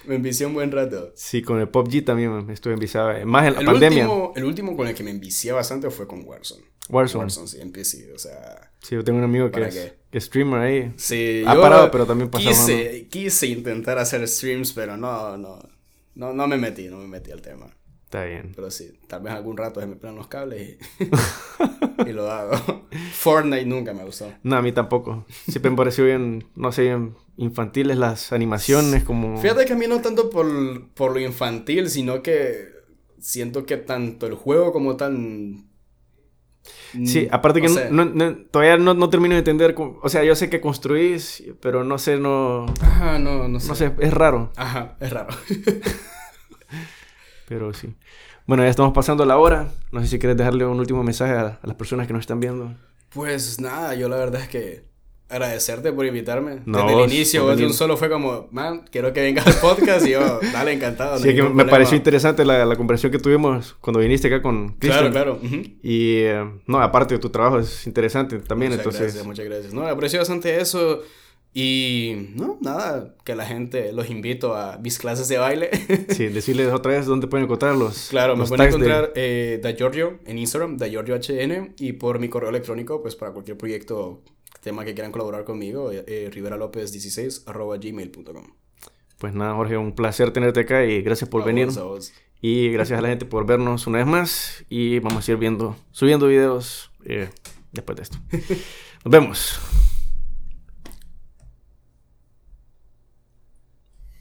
me envicié un buen rato. Sí, con el PUBG también me estuve enviciado. Más en la pandemia. Último, el último con el que me envicié bastante fue con Warzone. Warzone. Warzone, sí, en PC, o sea... Sí, yo tengo un amigo que es, que streamer ahí. Sí, ha parado, pero también pasaba. Quise, quise intentar hacer streams, pero no, no no, no me metí, no me metí al tema. Está bien. Pero sí, tal vez algún rato se me pegan los cables y, lo hago. Fortnite nunca me gustó. No, a mí tampoco. Siempre me pareció bien, no sé, bien infantiles las animaciones, como... Fíjate que a mí no tanto por, por lo infantil, sino que siento que tanto el juego como tal Sí, mm, aparte que todavía no, termino de entender. O sea, yo sé que construís, pero no sé, no. Ajá, no, no sé. No sé, es raro. Ajá, es raro. pero sí. Bueno, ya estamos pasando la hora. No sé si quieres dejarle un último mensaje a las personas que nos están viendo. Pues nada, yo la verdad es que agradecerte por invitarme. Desde el inicio, vos un solo fue como, man, quiero que vengas al podcast y yo, dale, encantado. Sí, que me pareció interesante la, la, conversación que tuvimos cuando viniste acá con Cristian. Claro, claro. Y, eh, no, aparte de tu trabajo es interesante también, muchas entonces... Gracias, muchas gracias. No, aprecio bastante eso. Y no, nada, que la gente los invito a mis clases de baile. sí, decirles otra vez dónde pueden encontrarlos. Claro, me pueden encontrar de... eh, Da Giorgio en Instagram, Da Giorgio HN, y por mi correo electrónico, pues para cualquier proyecto tema que quieran colaborar conmigo, eh, eh riveralopez16 arroba gmail.com. Pues nada, Jorge, un placer tenerte acá y gracias por venir. Y gracias a la gente por vernos una vez más. Y vamos a ir viendo, subiendo videos eh, después de esto. Nos vemos.